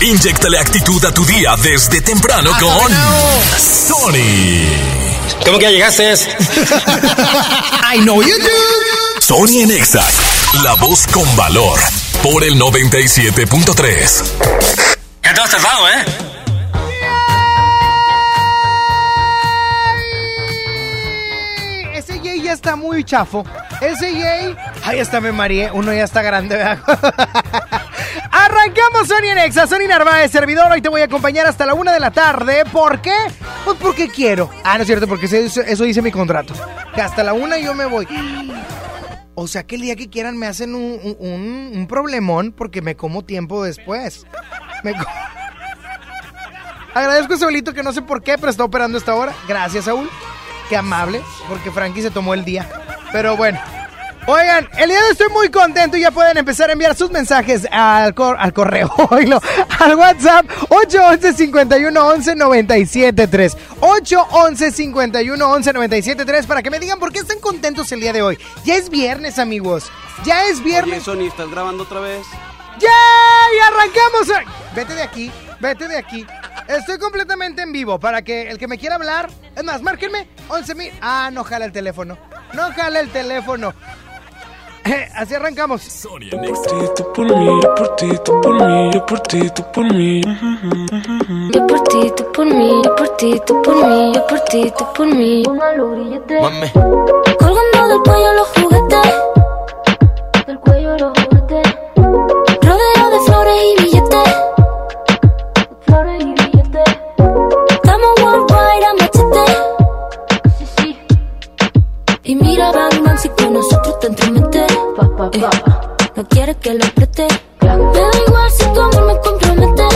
Inyectale actitud a tu día desde temprano con Sony. ¿Cómo que ya llegaste? I know you do. Sony en Exa, la voz con valor, por el 97.3. Ya te has tardado, ¿eh? Ese Jay ya está muy chafo. Ese Jay. Ay, hasta me mareé. Uno ya está grande, ¿verdad? Arrancamos Sony en Exa, Sony Narváez, servidor. Hoy te voy a acompañar hasta la una de la tarde. ¿Por qué? Pues porque quiero. Ah, no es cierto, porque eso, dice mi contrato. Que hasta la una yo me voy. O sea que el día que quieran me hacen un, un- problemón porque me como tiempo después. Me co- Agradezco a Saulito que no sé por qué, pero está operando a esta hora. Gracias, Saúl. Qué amable, porque Frankie se tomó el día. Pero bueno. Oigan, el día de hoy estoy muy contento y ya pueden empezar a enviar sus mensajes al, cor- al correo, oílo, al WhatsApp 811 51 11 973 811 51 11 973 para que me digan por qué están contentos el día de hoy. Ya es viernes, amigos. Ya es Oye, viernes. Sony, ¿estás grabando otra vez? ¡Ya! ¡Y arrancamos! Vete de aquí, vete de aquí. Estoy completamente en vivo para que el que me quiera hablar. Es más, márquenme 11 mil. Ah, no jala el teléfono. No jala el teléfono. Eh, Así arrancamos. Ti, tú por mí, yo por ti, tú por mí, yo por ti, tú por mí. Yo por ti, tú por mí, yo por ti, tú por mí, yo por ti, tú por mí. Póngalo grillete. Mame. Colgando del cuello los juguetes. Del cuello los juguetes. Rodeo de flores y billetes. Flores y billetes. Estamos worldwide Y mira, Bang, si con nosotros te entromete. Eh, no quieres que lo apriete. Me da igual si tu amor me compromete.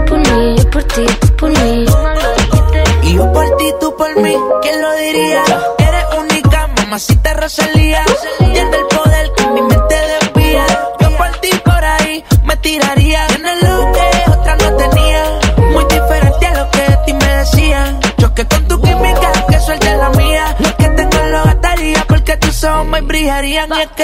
mamacita Rosalía. Tiene el poder que mi mente desvía. Yo por ti por ahí me tiraría. Tienes lo que otra no tenía. Muy diferente a lo que de ti me decían. Choque con tu química, que suelte la mía. Lo que tengo lo gastaría porque tus ojos me brillarían. Y que,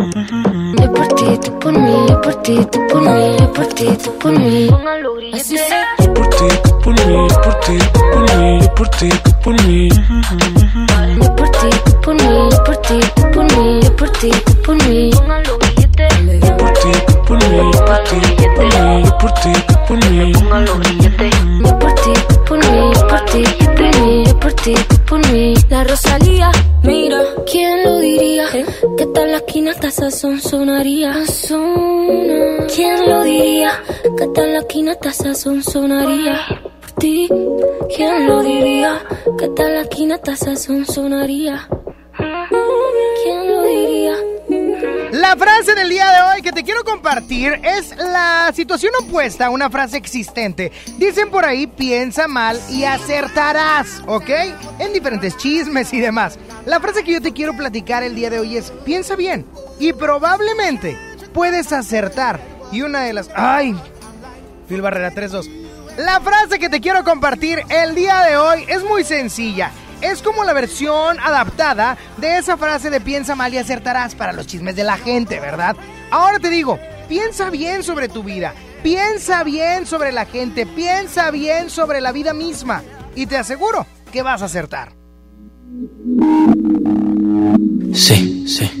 La frase del día de hoy que te quiero compartir es la situación opuesta a una frase existente. Dicen por ahí, piensa mal y acertarás, ¿ok? En diferentes chismes y demás. La frase que yo te quiero platicar el día de hoy es, piensa bien y probablemente puedes acertar. Y una de las... ¡Ay! Barrera 3-2. La frase que te quiero compartir el día de hoy es muy sencilla. Es como la versión adaptada de esa frase de piensa mal y acertarás para los chismes de la gente, ¿verdad? Ahora te digo, piensa bien sobre tu vida, piensa bien sobre la gente, piensa bien sobre la vida misma y te aseguro que vas a acertar. Sí, sí.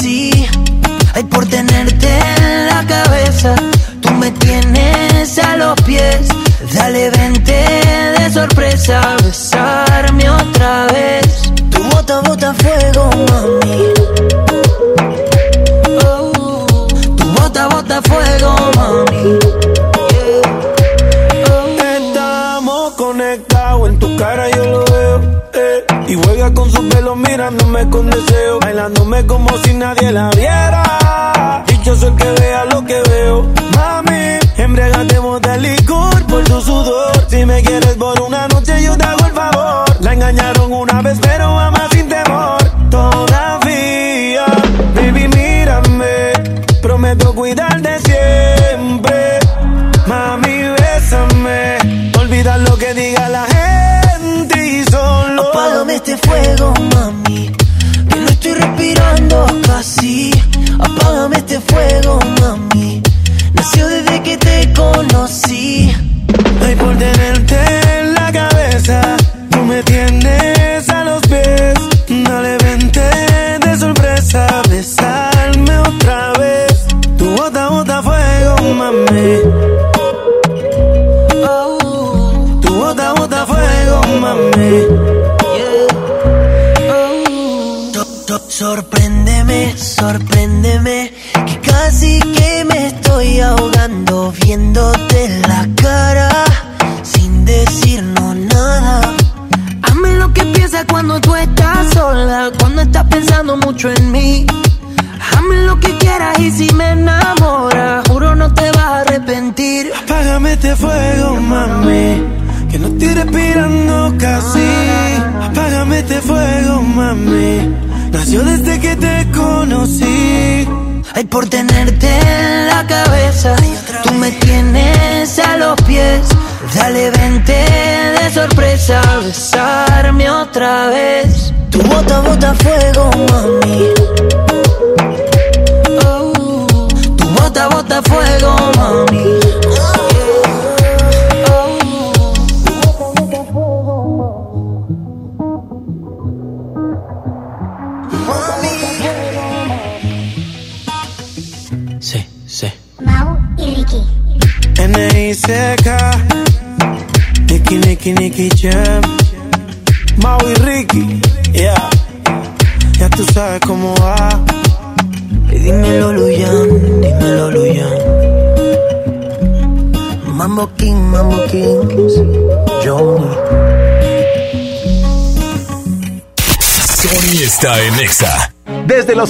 conocí. Ay, por tenerte en la cabeza, tú me tienes a los pies. Dale, vente de sorpresa, a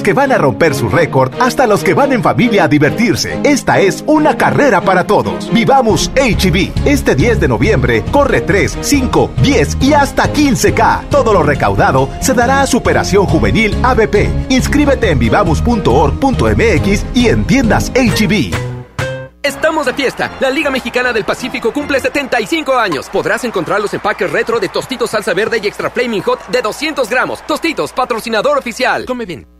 los que van a romper su récord hasta los que van en familia a divertirse. Esta es una carrera para todos. Vivamos HB. Este 10 de noviembre corre 3, 5, 10 y hasta 15K. Todo lo recaudado se dará a Superación Juvenil ABP. Inscríbete en vivamos.org.mx y en tiendas HB. Estamos de fiesta. La Liga Mexicana del Pacífico cumple 75 años. Podrás encontrar los empaques retro de Tostitos Salsa Verde y Extra Flaming Hot de 200 gramos. Tostitos, patrocinador oficial. Come bien.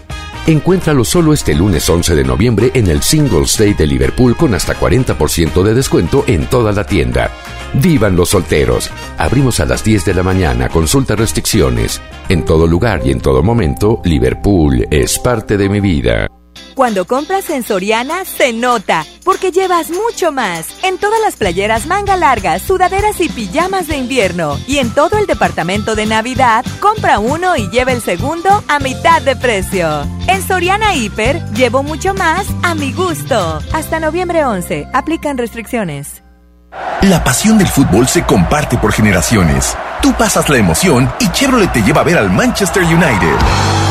Encuéntralo solo este lunes 11 de noviembre en el Singles Day de Liverpool con hasta 40% de descuento en toda la tienda. ¡Vivan los solteros! Abrimos a las 10 de la mañana, consulta restricciones. En todo lugar y en todo momento, Liverpool es parte de mi vida. Cuando compras en Soriana, se nota, porque llevas mucho más. En todas las playeras manga largas, sudaderas y pijamas de invierno. Y en todo el departamento de Navidad, compra uno y lleva el segundo a mitad de precio. En Soriana Hiper, llevo mucho más a mi gusto. Hasta noviembre 11, aplican restricciones. La pasión del fútbol se comparte por generaciones. Tú pasas la emoción y Chevrolet te lleva a ver al Manchester United.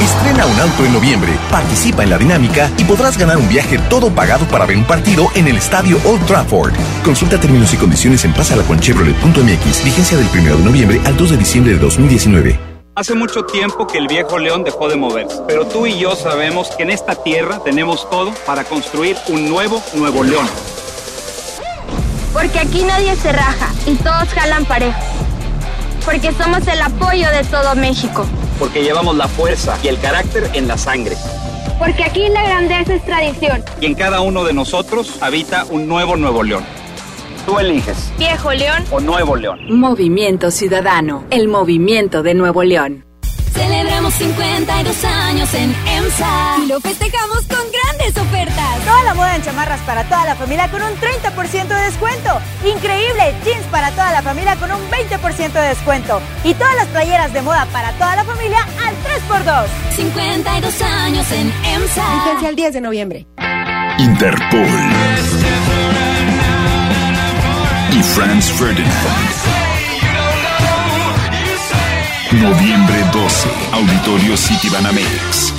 Estrena un auto en noviembre, participa en la dinámica y podrás ganar un viaje todo pagado para ver un partido en el estadio Old Trafford. Consulta términos y condiciones en pasalaconchevrolet.mx. Vigencia del 1 de noviembre al 2 de diciembre de 2019. Hace mucho tiempo que el viejo león dejó de moverse, pero tú y yo sabemos que en esta tierra tenemos todo para construir un nuevo Nuevo León. Porque aquí nadie se raja y todos jalan parejo. Porque somos el apoyo de todo México. Porque llevamos la fuerza y el carácter en la sangre. Porque aquí la grandeza es tradición. Y en cada uno de nosotros habita un nuevo Nuevo León. Tú eliges. Viejo León o Nuevo León. Movimiento Ciudadano, el movimiento de Nuevo León. Celebramos 52 años en EMSA y lo festejamos con grandes ofertas. Toda la moda en chamarras para toda la familia con un 30% de descuento. Increíble, jeans para toda la familia con un 20% de descuento. Y todas las playeras de moda para toda la familia al 3x2. 52 años en EMSA. Vigencia el 10 de noviembre. Interpol y Franz Ferdinand. Noviembre 12, Auditorio City Banamex.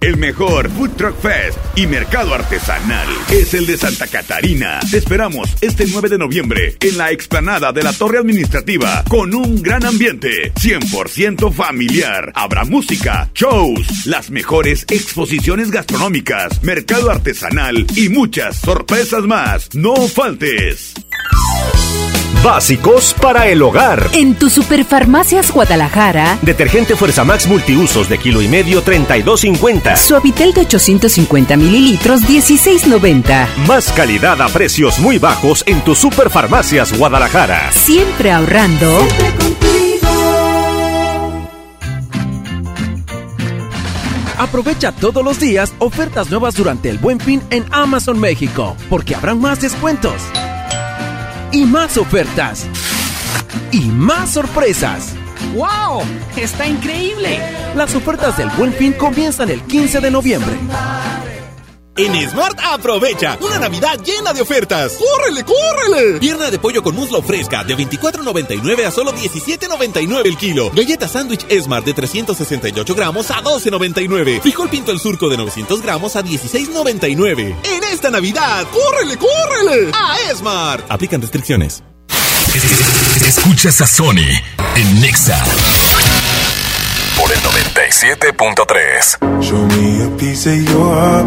El mejor Food Truck Fest y mercado artesanal es el de Santa Catarina. Te esperamos este 9 de noviembre en la explanada de la Torre Administrativa con un gran ambiente 100% familiar. Habrá música, shows, las mejores exposiciones gastronómicas, mercado artesanal y muchas sorpresas más. No faltes. Básicos para el hogar. En tu Superfarmacias Guadalajara. Detergente Fuerza Max multiusos de kilo y medio 32.50. Suavitel de 850 mililitros 16.90. Más calidad a precios muy bajos en tu Superfarmacias Guadalajara. Siempre ahorrando. Aprovecha todos los días ofertas nuevas durante el Buen Fin en Amazon México, porque habrán más descuentos y más ofertas y más sorpresas. ¡Wow! ¡Está increíble! Las ofertas del Buen Fin comienzan el 15 de noviembre. En Smart aprovecha una Navidad llena de ofertas. ¡Córrele, córrele! Pierna de pollo con muslo fresca de 24.99 a solo 17.99 el kilo. Galleta sándwich Smart de 368 gramos a 12.99. Frijol pinto el surco de 900 gramos a 16.99. En esta Navidad, ¡córrele, córrele! A Smart. Aplican restricciones. Escuchas a Sony en Nexa por el 97.3. Show me a piece of your heart,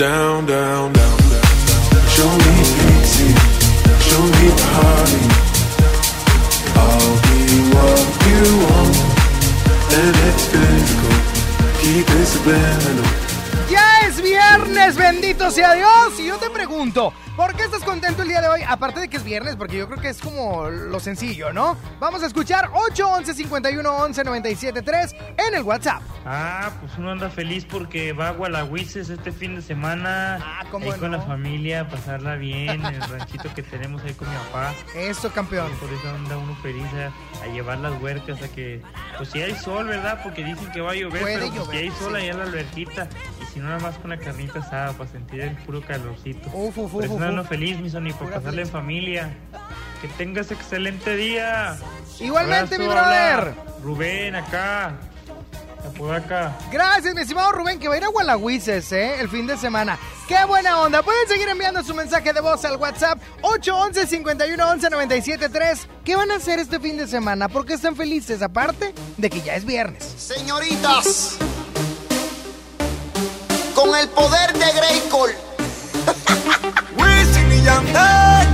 down, down, down. Show me pity, show me party. I'll be what you want, and it's physical. Keep it subliminal. Ya es viernes, bendito sea Dios. Y yo te pregunto, ¿por qué estás contento el día de hoy? Aparte de que es viernes, porque yo creo que es como lo sencillo, ¿no? Vamos a escuchar 811 51 11 97 3 en el WhatsApp. Ah, pues uno anda feliz porque va a Gualahuises este fin de semana. Ah, ¿cómo ahí con no? la familia, pasarla bien, en el ranchito que tenemos ahí con mi papá. Eso, campeón. Por eso anda uno feliz a, a llevar las huercas a que, pues si hay sol, ¿verdad? Porque dicen que va a llover, Puede pero pues, si hay sol sí. allá en la alberquita. Y si no, nada más con la carnita asada para sentir puro calorcito. Uf, uf, uf, feliz, mi Sony, por Pura pasarla en familia. Que tengas excelente día. Igualmente, mi brother. Rubén, acá. Apodaca. Gracias, mi estimado Rubén, que va a ir a Gualahuises, ¿eh? El fin de semana. ¡Qué buena onda! Pueden seguir enviando su mensaje de voz al WhatsApp 811 51 11 97 3. ¿Qué van a hacer este fin de semana? ¿Por qué están felices? Aparte de que ya es viernes. Señoritas, con el poder de. Wisin y Yandel.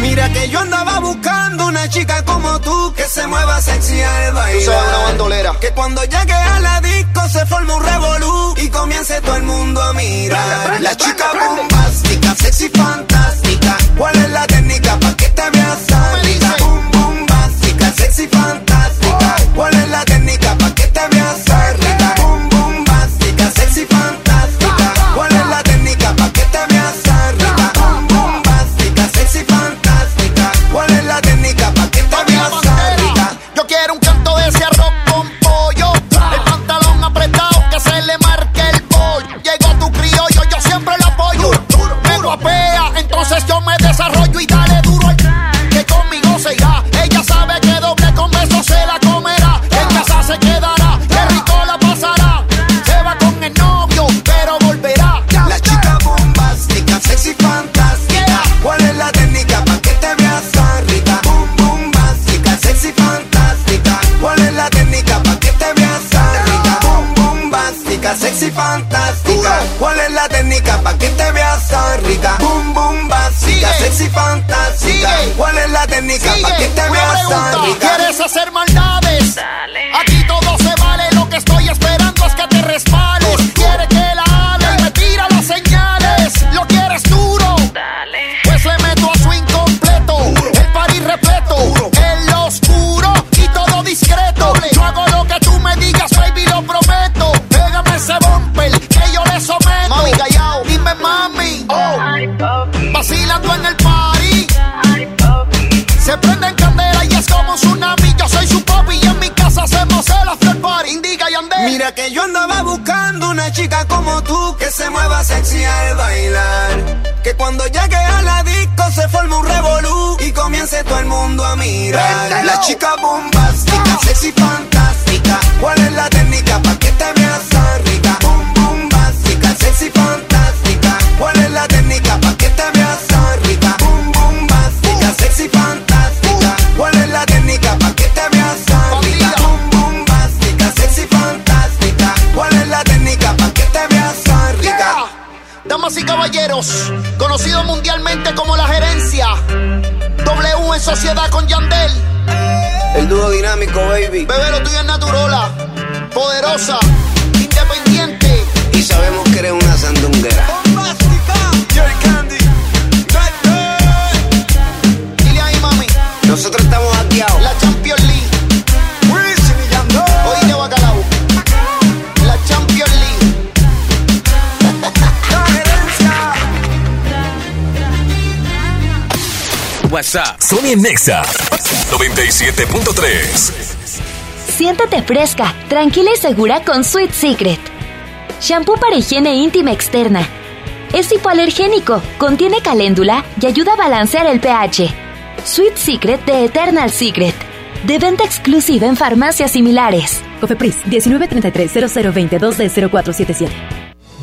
Mira que yo andaba buscando una chica como tú que se mueva sexy al bailar. Tú sabes, una bandolera. Que cuando llegue a la disco se forme un revolú y comience todo el mundo a mirar. La chica bombástica, sexy fantástica. ¿Cuál es la técnica pa' que te veas rica? Boom, bombástica, sexy fantástica. ¿Cuál es la técnica pa' que te veas fantástica. ¿Cuál es la técnica pa' que te veas tan rica? Boom, bombástica, sexy fantástica. ¿Cuál es la técnica pa' que te veas tan rica? ¿Quieres hacer maldades? Que yo andaba buscando una chica como tú que se mueva sexy al bailar. Que cuando llegue a la disco se forme un revolú y comience todo el mundo a mirar. La chica bombástica, baby. Bebé, lo tuyo es naturola. Poderosa. Independiente. Y sabemos que eres una sandunguera. Dile ahí, mami. Nosotros estamos hackeados. La Champions League. Oíste, bacalao. La Champions League. WhatsApp. Sony Nexa 97.3. Siéntate fresca, tranquila y segura con Sweet Secret. Shampoo para higiene íntima externa. Es hipoalergénico, contiene caléndula y ayuda a balancear el pH. Sweet Secret de Eternal Secret. De venta exclusiva en farmacias similares. Cofepris 1933 0022 de 0477.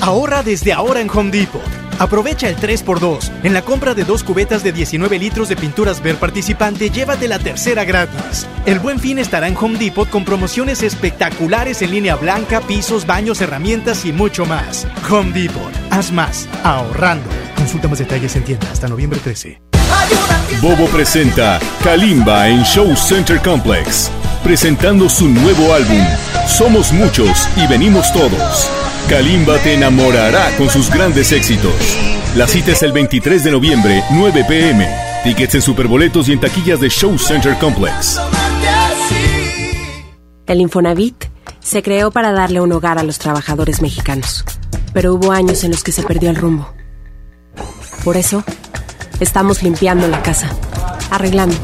Ahorra desde ahora en Home Depot. Aprovecha el 3x2. En la compra de dos cubetas de 19 litros de pinturas Ver participante, llévate la tercera gratis. El buen fin estará en Home Depot con promociones espectaculares en línea blanca, pisos, baños, herramientas y mucho más. Home Depot. Haz más. Ahorrando. Consulta más detalles en tienda hasta noviembre 13. Bobo presenta Kalimba en Show Center Complex, presentando su nuevo álbum, Somos Muchos y Venimos Todos. Kalimba te enamorará con sus grandes éxitos. La cita es el 23 de noviembre, 9 pm. Tickets en superboletos y en taquillas de Show Center Complex. El Infonavit se creó para darle un hogar a los trabajadores mexicanos, pero hubo años en los que se perdió el rumbo. Por eso, estamos limpiando la casa, arreglando,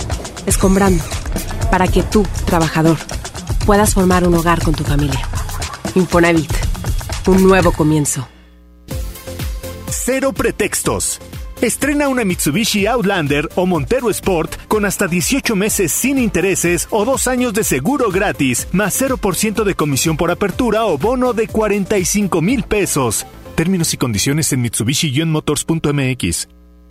escombrando, para que tú, trabajador, puedas formar un hogar con tu familia. Infonavit, un nuevo comienzo. Cero pretextos. Estrena una Mitsubishi Outlander o Montero Sport con hasta 18 meses sin intereses o dos años de seguro gratis, más 0% de comisión por apertura o bono de 45 mil pesos. Términos y condiciones en mitsubishi-motors.mx.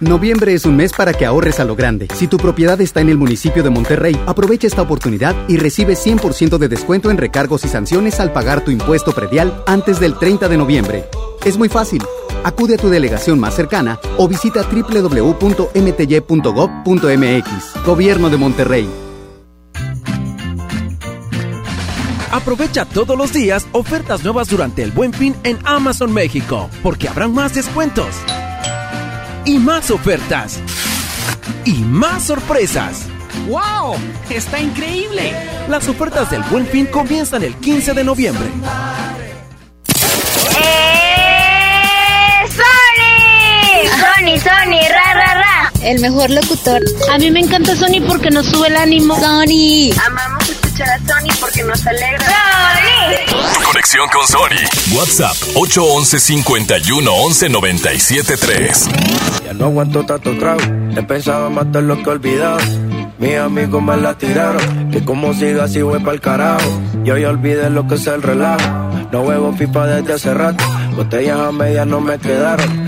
Noviembre es un mes para que ahorres a lo grande. Si tu propiedad está en el municipio de Monterrey, aprovecha esta oportunidad y recibe 100% de descuento en recargos y sanciones al pagar tu impuesto predial antes del 30 de noviembre. Es muy fácil. Acude a tu delegación más cercana o visita www.mty.gov.mx. Gobierno de Monterrey. Aprovecha todos los días ofertas nuevas durante el Buen Fin en Amazon México, porque habrán más descuentos y más ofertas y más sorpresas. ¡Wow! ¡Está increíble! Las ofertas del Buen Fin comienzan el 15 de noviembre. ¡Eh! ¡Sony! ¡Sony, Sony! ¡Ra, ra, ra! El mejor locutor. A mí me encanta Sony porque nos sube el ánimo. Sony. Amamos escuchar a Sony porque nos alegra. ¡Sony! Conexión con Sony. WhatsApp 811 51 11 97 3. Ya no aguanto tanto trago. He pensado matar lo que he olvidado. Mis amigos me la tiraron. Que como siga así voy pa'l carajo. Yo ya olvidé lo que es el relajo. No huevo pipa desde hace rato. Botellas a medias no me quedaron.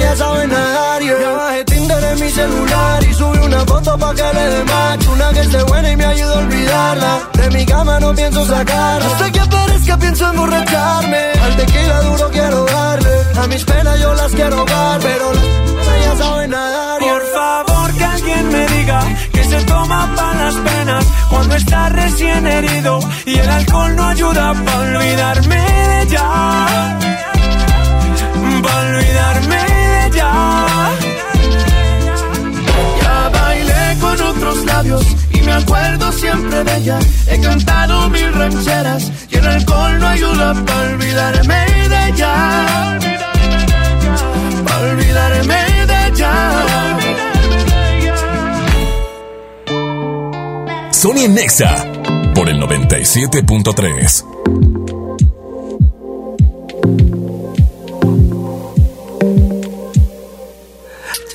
ya saben nadar yeah. Ya bajé Tinder en mi celular y subí una foto pa' que le dé match Una que esté buena y me ayude a olvidarla De mi cama no pienso sacarla Hasta que aparezca pienso emborracharme Al tequila duro quiero darle A mis penas yo las quiero dar Pero ya saben nadar yeah. Por favor que alguien me diga que se toma para las penas cuando está recién herido y el alcohol no ayuda para olvidarme de ella. Para olvidarme Ya bailé con otros labios y me acuerdo siempre de ella. He cantado mil rancheras y el alcohol no ayuda para olvidarme de ella. Para olvidarme de ella. Sony Nexa por el 97.3.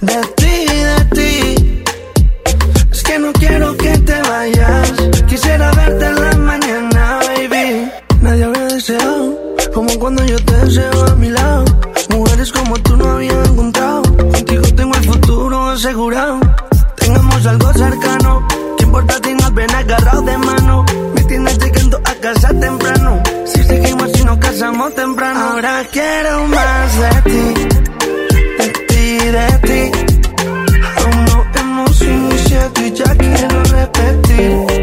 de ti, de ti. Es que no quiero que te vayas. Quisiera verte en la mañana, baby. Nadie había deseado como cuando yo te deseo a mi lado. Mujeres como tú no había encontrado. Contigo tengo el futuro asegurado. Tengamos algo cercano. ¿Qué importa si nos ven agarrados de mano? Me tienes llegando a casa temprano. Si seguimos y nos casamos temprano. Ahora quiero más de ti, de ti. Aún no hemos iniciado y ya quiero repetir.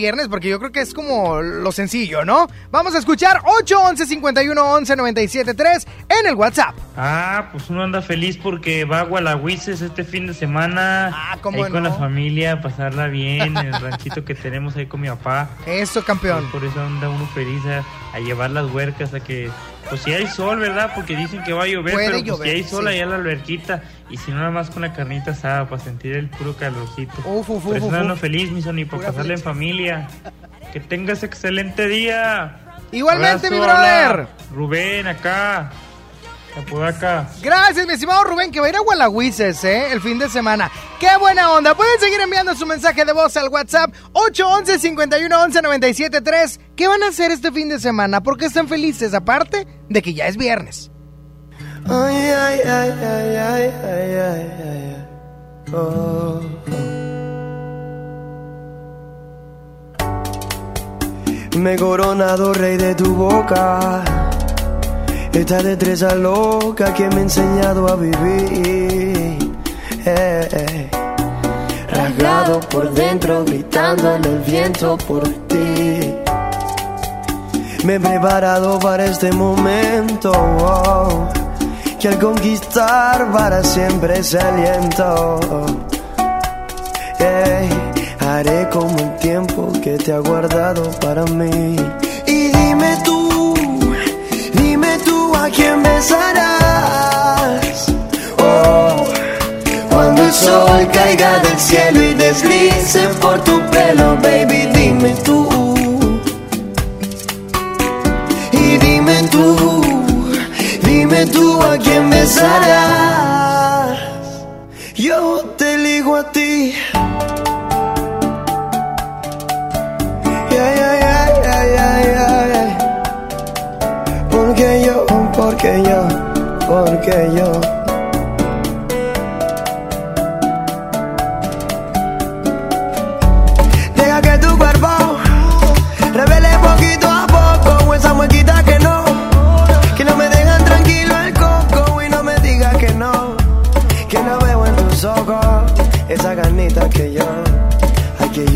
Viernes, porque yo creo que es como lo sencillo, ¿no? Vamos a escuchar 811 51 11 97 3 en el WhatsApp. Ah, pues uno anda feliz porque va a Gualahuises este fin de semana. Ah, ¿cómo ahí con no? la familia, pasarla bien en el ranchito que tenemos ahí con mi papá. Eso, campeón. Por eso anda uno feliz a, a llevar las huercas a que... Pues si hay sol, ¿verdad? Porque dicen que va a llover, Puede pero pues llover, si hay sol sí. allá en la alberquita. Y si no, nada más con la carnita asada para sentir el puro calorcito. Uf, uf, Por uf, feliz, mi Sony, para Pura pasarla en familia. Que tengas excelente día. Igualmente, mi brother. Rubén, acá. Apodaca. Gracias, mi estimado Rubén, que va a ir a Gualahuises, ¿eh? El fin de semana. ¡Qué buena onda! Pueden seguir enviando su mensaje de voz al WhatsApp 811 51 11 97 3. ¿Qué van a hacer este fin de semana? ¿Por qué están felices? Aparte de que ya es viernes. Me he coronado rey de tu boca esta destreza loca que me ha enseñado a vivir. Eh, eh. Rasgado por dentro, gritando en el viento por ti. Me he preparado para este momento. oh, que al conquistar para siempre se aliento. Ey, haré como el tiempo que te ha guardado para mí. A quién besarás. Oh, cuando el sol caiga del cielo y deslice por tu pelo, baby, dime tú. Y dime tú, dime tú a quién besarás. Yo te ligo a ti.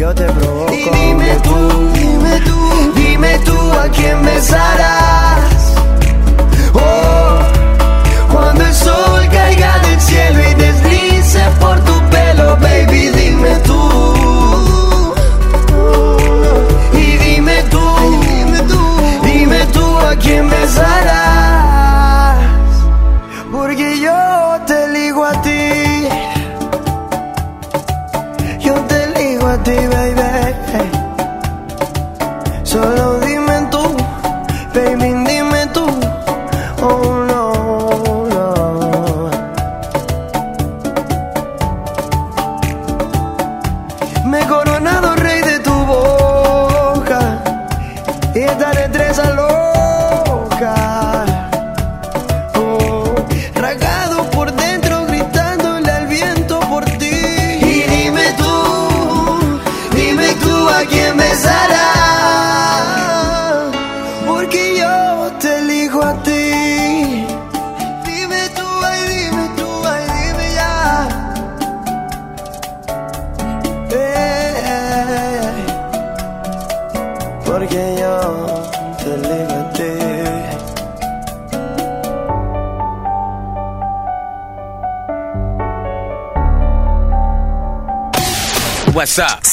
Y dime tú, dime tú, dime tú a quién besarás.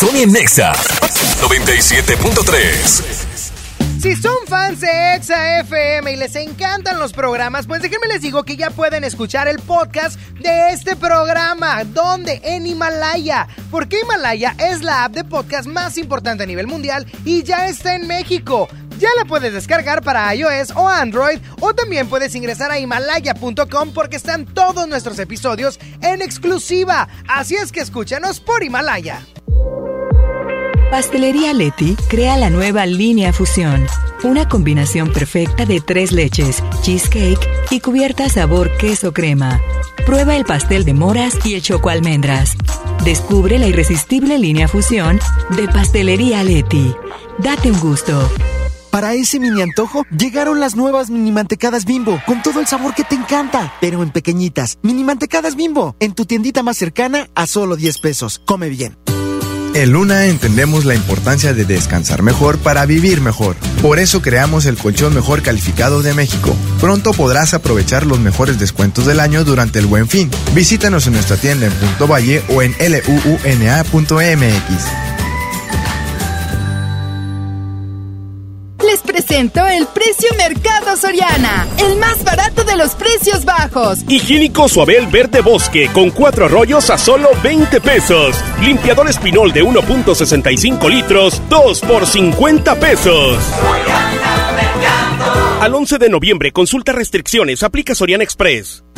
Sony Nexa 97.3. Si son fans de Exa FM y les encantan los programas, pues déjenme les digo que ya pueden escuchar el podcast de este programa. ¿Dónde? En Himalaya. Porque Himalaya es la app de podcast más importante a nivel mundial y ya está en México. Ya la puedes descargar para iOS o Android o también puedes ingresar a himalaya.com porque están todos nuestros episodios en exclusiva. Así es que escúchanos por Himalaya. Pastelería Leti crea la nueva línea Fusión, una combinación perfecta de tres leches, cheesecake y cubierta sabor queso crema. Prueba el pastel de moras y el choco almendras. Descubre la irresistible línea Fusión de Pastelería Leti. Date un gusto. Para ese mini antojo, llegaron las nuevas mini mantecadas bimbo, con todo el sabor que te encanta, pero en pequeñitas. Mini mantecadas bimbo, en tu tiendita más cercana a solo 10 pesos. Come bien. En Luna entendemos la importancia de descansar mejor para vivir mejor. Por eso creamos el colchón mejor calificado de México. Pronto podrás aprovechar los mejores descuentos del año durante el buen fin. Visítanos en nuestra tienda en Punto Valle o en luuna.mx. El precio Mercado Soriana, el más barato de los precios bajos. Higiénico Suabel Verde Bosque con cuatro rollos a solo 20 pesos. Limpiador Espinol de 1.65 litros, 2 por 50 pesos. Al 11 de noviembre, consulta restricciones, aplica Soriana Express.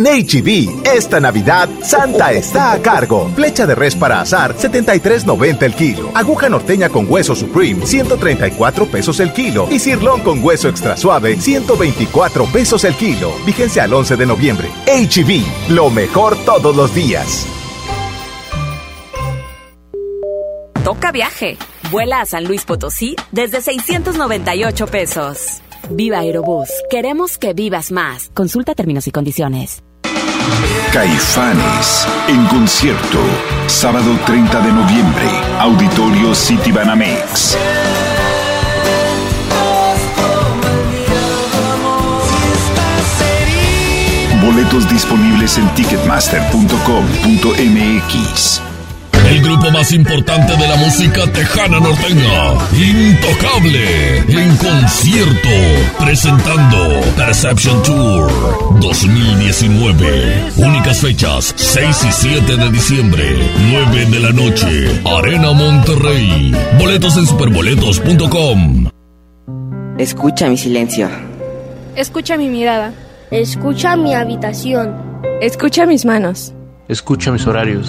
En HB, esta Navidad, Santa está a cargo. Flecha de res para azar, 73.90 el kilo. Aguja norteña con hueso Supreme, 134 pesos el kilo. Y cirlón con hueso extra suave, 124 pesos el kilo. Vigencia al 11 de noviembre. HB, lo mejor todos los días. Toca viaje. Vuela a San Luis Potosí desde 698 pesos. Viva Aerobús. Queremos que vivas más. Consulta términos y condiciones. Caifanes en concierto. Sábado 30 de noviembre. Auditorio City Banamex. Boletos disponibles en ticketmaster.com.mx. El grupo más importante de la música tejana norteña, Intocable, en concierto, presentando Perception Tour 2019. Únicas fechas, 6 y 7 de diciembre, 9 de la noche, Arena Monterrey. Boletos en superboletos.com. Escucha mi silencio. Escucha mi mirada. Escucha mi habitación. Escucha mis manos. Escucha mis horarios.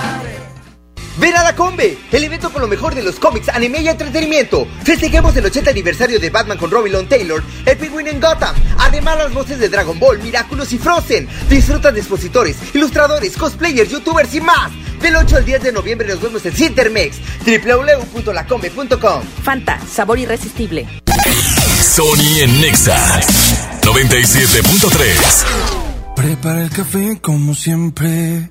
Ven a la Combe, el evento con lo mejor de los cómics, anime y entretenimiento. Festejemos el 80 aniversario de Batman con Robin Long Taylor, el Penguin en Gotham. Además, las voces de Dragon Ball, Miraculous y Frozen. Disfruta de expositores, ilustradores, cosplayers, youtubers y más. Del 8 al 10 de noviembre nos vemos en Cintermex, www.lacombe.com. Fanta, sabor irresistible. Sony en Nexa 97.3. Prepara el café como siempre,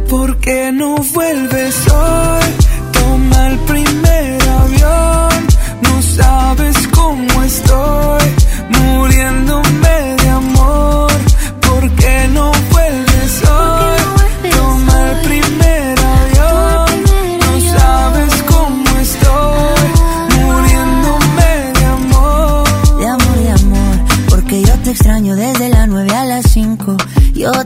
¿Por qué no vuelves hoy? Toma el primer avión. No sabes cómo estoy,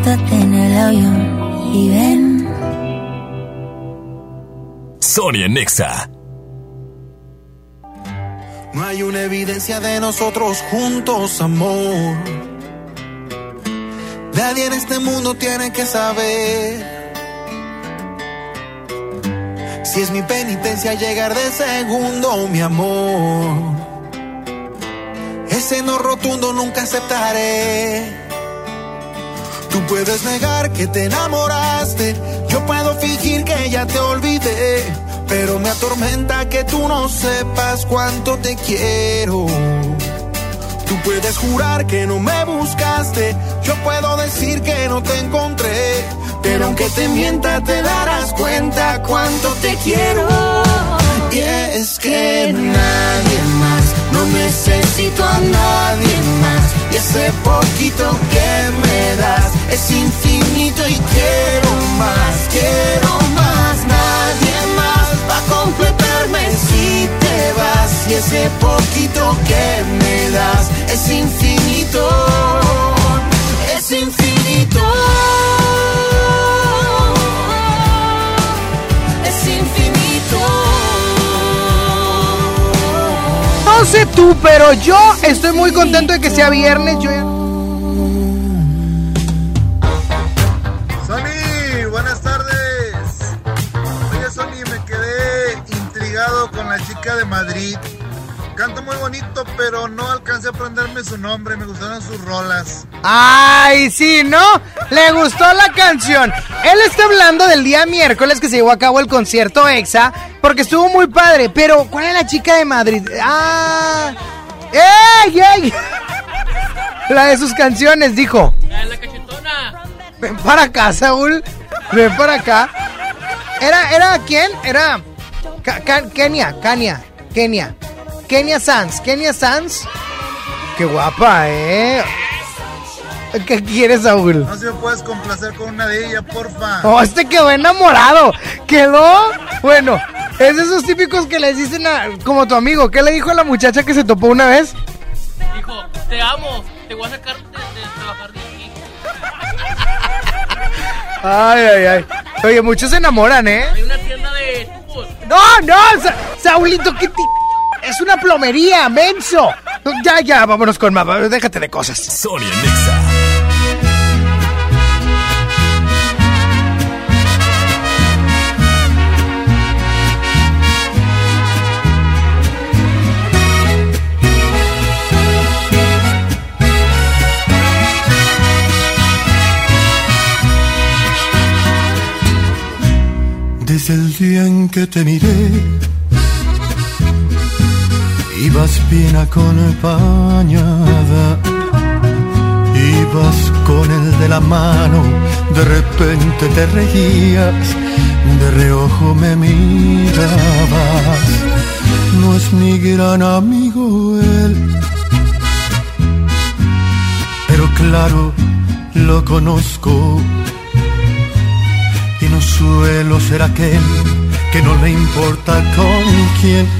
Montate en el avión y ven. Sony en Nexa. No hay una evidencia de nosotros juntos, amor. Nadie en este mundo tiene que saber. Si es mi penitencia llegar de segundo, mi amor. Ese no rotundo nunca aceptaré. Tú puedes negar que te enamoraste. Yo puedo fingir que ya te olvidé. Pero me atormenta que tú no sepas cuánto te quiero. Tú puedes jurar que no me buscaste. Yo puedo decir que no te encontré. Pero aunque te mienta, te darás cuenta cuánto te quiero. Y es que nadie más, no necesito a nadie más. Y ese poquito que me das es infinito y quiero más, quiero más. Nadie más va a completarme si te vas. Y ese poquito que me das es infinito, es infinito. Sé tú, pero yo estoy muy contento de que sea viernes. Yo Sony, buenas tardes. Oye, Sony, me quedé intrigado con la chica de Madrid. Canta muy bonito, pero no alcancé a aprenderme su nombre. Me gustaron sus rolas. Ay, sí, ¿no? Le gustó la canción. Él está hablando del día miércoles que se llevó a cabo el concierto EXA, porque estuvo muy padre. Pero, ¿cuál es la chica de Madrid? Ah, ¡Ey, ey! La de sus canciones, dijo. La de la cachetona. Ven para acá, Saúl. Ven para acá. ¿Era, era quién? Era Kenia, Kenia, Kenia. Kenia Sanz, Kenia Sanz. Qué guapa, ¿eh? ¿Qué quieres, Saúl? No sé si me puedes complacer con una de ellas, porfa. Oh, este quedó enamorado. Quedó. Bueno, es de esos típicos que les dicen a, como tu amigo. ¿Qué le dijo a la muchacha que se topó una vez? Dijo, te amo, te voy a sacar de, de trabajar de aquí. Ay, ay, ay. Oye, muchos se enamoran, ¿eh? Hay una tienda de tubos. No, no, Sa- Saulito, ¿qué ti- Es una plomería, menso. Ya, ya, vámonos con mamá. Déjate de cosas. Sonia Nexa. Desde el día en que te miré, ibas bien acompañada, ibas con el de la mano, de repente te reías, de reojo me mirabas. No es mi gran amigo él, pero claro, lo conozco y no suelo ser aquel que no le importa con quién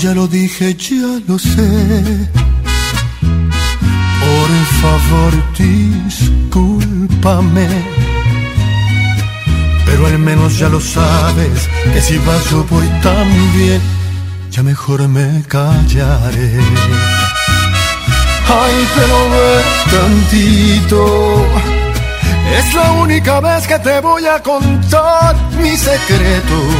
Ya lo dije, ya lo sé. Por favor, discúlpame. Pero al menos ya lo sabes, que si vas yo voy también. Ya mejor me callaré. Ay, pero ve tantito. Es la única vez que te voy a contar mi secreto.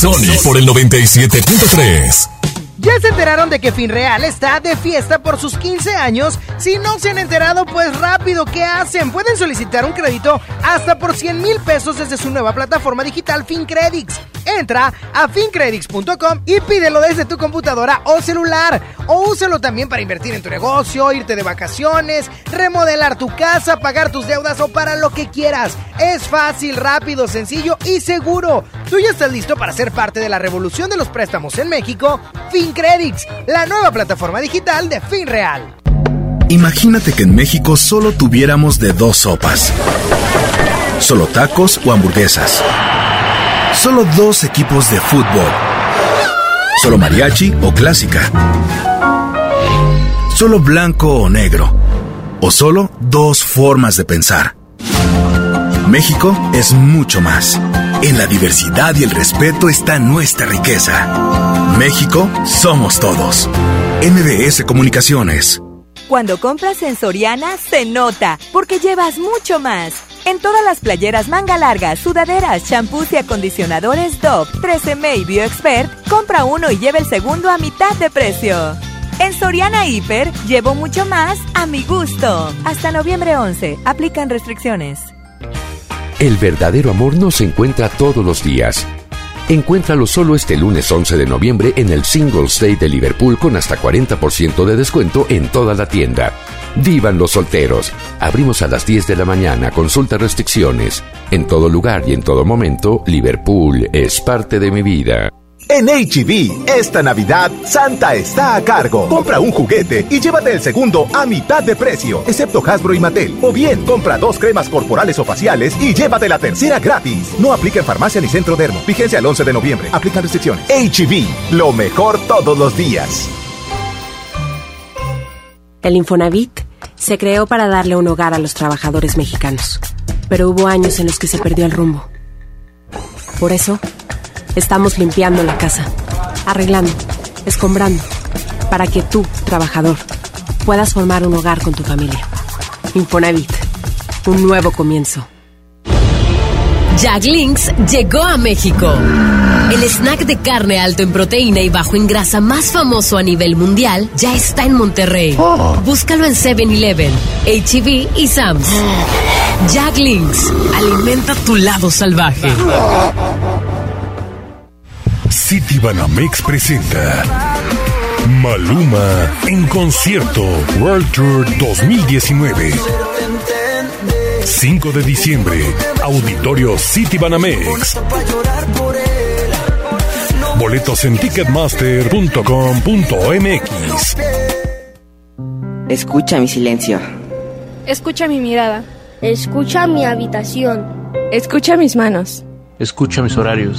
Sony por el 97.3. ¿Ya se enteraron de que Finreal está de fiesta por sus 15 años? Si no se han enterado, pues rápido, ¿qué hacen? Pueden solicitar un crédito hasta por 100 mil pesos desde su nueva plataforma digital FinCredits. Entra a fincredits.com y pídelo desde tu computadora o celular. O úsalo también para invertir en tu negocio, irte de vacaciones, remodelar tu casa, pagar tus deudas o para lo que quieras. Es fácil, rápido, sencillo y seguro. ¿Tú ya estás listo para ser parte de la revolución de los préstamos en México? FinCredits, la nueva plataforma digital de FinReal. Imagínate que en México solo tuviéramos de dos sopas. Solo tacos o hamburguesas. Solo dos equipos de fútbol. Solo mariachi o clásica. Solo blanco o negro. O solo dos formas de pensar. México es mucho más. En la diversidad y el respeto está nuestra riqueza. México somos todos. MBS Comunicaciones. Cuando compras en Soriana, se nota, porque llevas mucho más. En todas las playeras manga larga, sudaderas, champús y acondicionadores Dove, 13M y BioExpert, compra uno y lleva el segundo a mitad de precio. En Soriana Hiper, llevo mucho más a mi gusto. Hasta noviembre 11, aplican restricciones. El verdadero amor no se encuentra todos los días. Encuéntralo solo este lunes 11 de noviembre en el Singles Day de Liverpool con hasta 40% de descuento en toda la tienda. ¡Vivan los solteros! Abrimos a las 10 de la mañana, consulta restricciones. En todo lugar y en todo momento, Liverpool es parte de mi vida. En HB, esta Navidad, Santa está a cargo. Compra un juguete y llévate el segundo a mitad de precio, excepto Hasbro y Mattel. O bien, compra dos cremas corporales o faciales y llévate la tercera gratis. No aplica en farmacia ni centro dermo. Vigencia el 11 de noviembre. Aplica restricciones. HB, lo mejor todos los días. El Infonavit se creó para darle un hogar a los trabajadores mexicanos, pero hubo años en los que se perdió el rumbo. Por eso, estamos limpiando la casa, arreglando, escombrando, para que tú, trabajador, puedas formar un hogar con tu familia. Infonavit, un nuevo comienzo. Jack Links llegó a México. El snack de carne alto en proteína y bajo en grasa más famoso a nivel mundial ya está en Monterrey. Búscalo en 7-Eleven, HEB y Sam's. Jack Links, alimenta tu lado salvaje. City Banamex presenta Maluma en concierto World Tour 2019. 5 de diciembre, Auditorio City Banamex. Boletos en ticketmaster.com.mx. Escucha mi silencio. Escucha mi mirada. Escucha mi habitación. Escucha mis manos. Escucha mis horarios.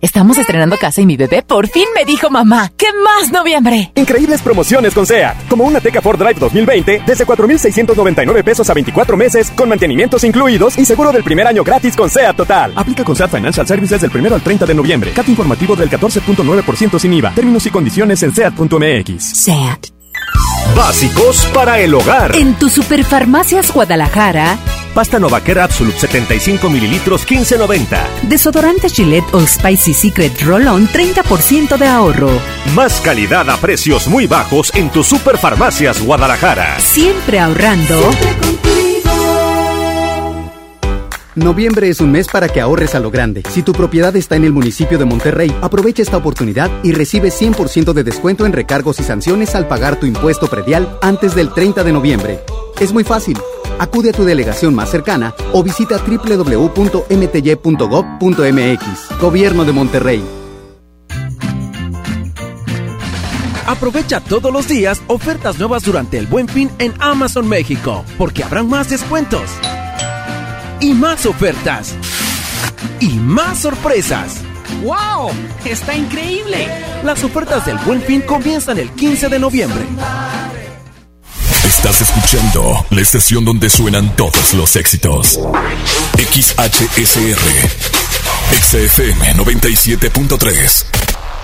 Estamos estrenando casa y mi bebé por fin me dijo mamá. ¿Qué más noviembre? Increíbles promociones con SEAT. Como una Teca Ford Drive 2020 desde 4,699 pesos a 24 meses con mantenimientos incluidos y seguro del primer año gratis con SEAT Total. Aplica con SEAT Financial Services del 1 al 30 de noviembre. Cat informativo del 14.9% sin IVA. Términos y condiciones en SEAT.mx. SEAT. Básicos para el hogar. En tu Superfarmacias Guadalajara. Pasta Novaquer Absolute 75 mililitros 15.90. Desodorante Gillette o Spicy Secret Roll-On 30% de ahorro. Más calidad a precios muy bajos en tu Superfarmacias Guadalajara. Siempre ahorrando. Noviembre es un mes para que ahorres a lo grande. Si tu propiedad está en el municipio de Monterrey, aprovecha esta oportunidad y recibe 100% de descuento en recargos y sanciones al pagar tu impuesto predial antes del 30 de noviembre. Es muy fácil. Acude a tu delegación más cercana o visita www.mty.gov.mx. Gobierno de Monterrey. Aprovecha todos los días ofertas nuevas durante el Buen Fin en Amazon México, porque habrán más descuentos y más ofertas y más sorpresas. ¡Wow! ¡Está increíble! Las ofertas del Buen Fin comienzan el 15 de noviembre. Estás escuchando la estación donde suenan todos los éxitos. XHSR. XFM 97.3.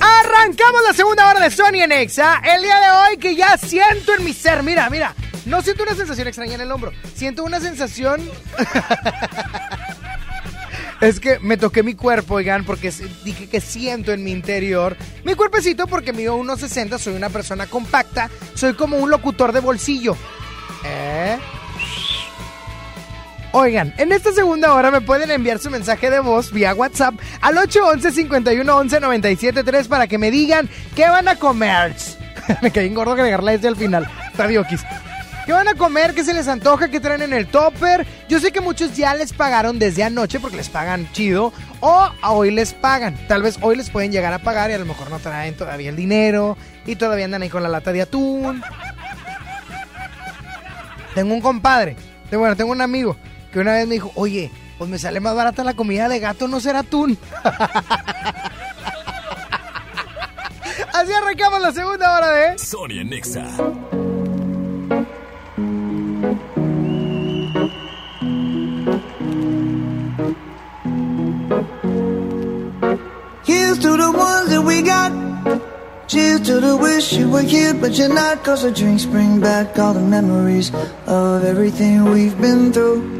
Arrancamos la segunda hora de Sony en Exa. El día de hoy que ya siento en mi ser. Mira, mira. No siento una sensación extraña en el hombro. Siento una sensación. Es que me toqué mi cuerpo, oigan, porque dije que siento en mi interior mi cuerpecito porque mido 1,60, soy una persona compacta, soy como un locutor de bolsillo. ¿Eh? Oigan, en esta segunda hora me pueden enviar su mensaje de voz vía WhatsApp al 811 51 11 973 para que me digan qué van a comer. me caí en gordo agregarla desde el final. Tadiokis. ¿Qué van a comer? ¿Qué se les antoja? ¿Qué traen en el topper? Yo sé que muchos ya les pagaron desde anoche porque les pagan chido. O hoy les pagan. Tal vez hoy les pueden llegar a pagar y a lo mejor no traen todavía el dinero. Y todavía andan ahí con la lata de atún. Tengo un compadre. Bueno, tengo un amigo que una vez me dijo, oye, pues me sale más barata la comida de gato, no será atún. Así arrancamos la segunda hora de Sony Nexa. Here's to the ones that we got. Cheers to the wish you were here, but you're not. Cause the drinks bring back all the memories of everything we've been through.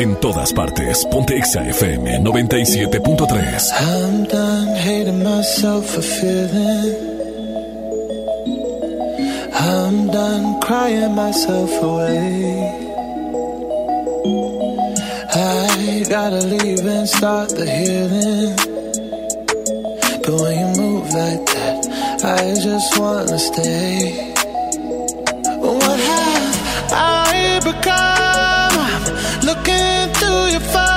En todas partes, ponte Exa FM 97.3. I'm done hating myself for feeling. I'm done crying myself away. I gotta leave and start the healing. But when you move like that, I just wanna stay. What have I become? I'm looking through your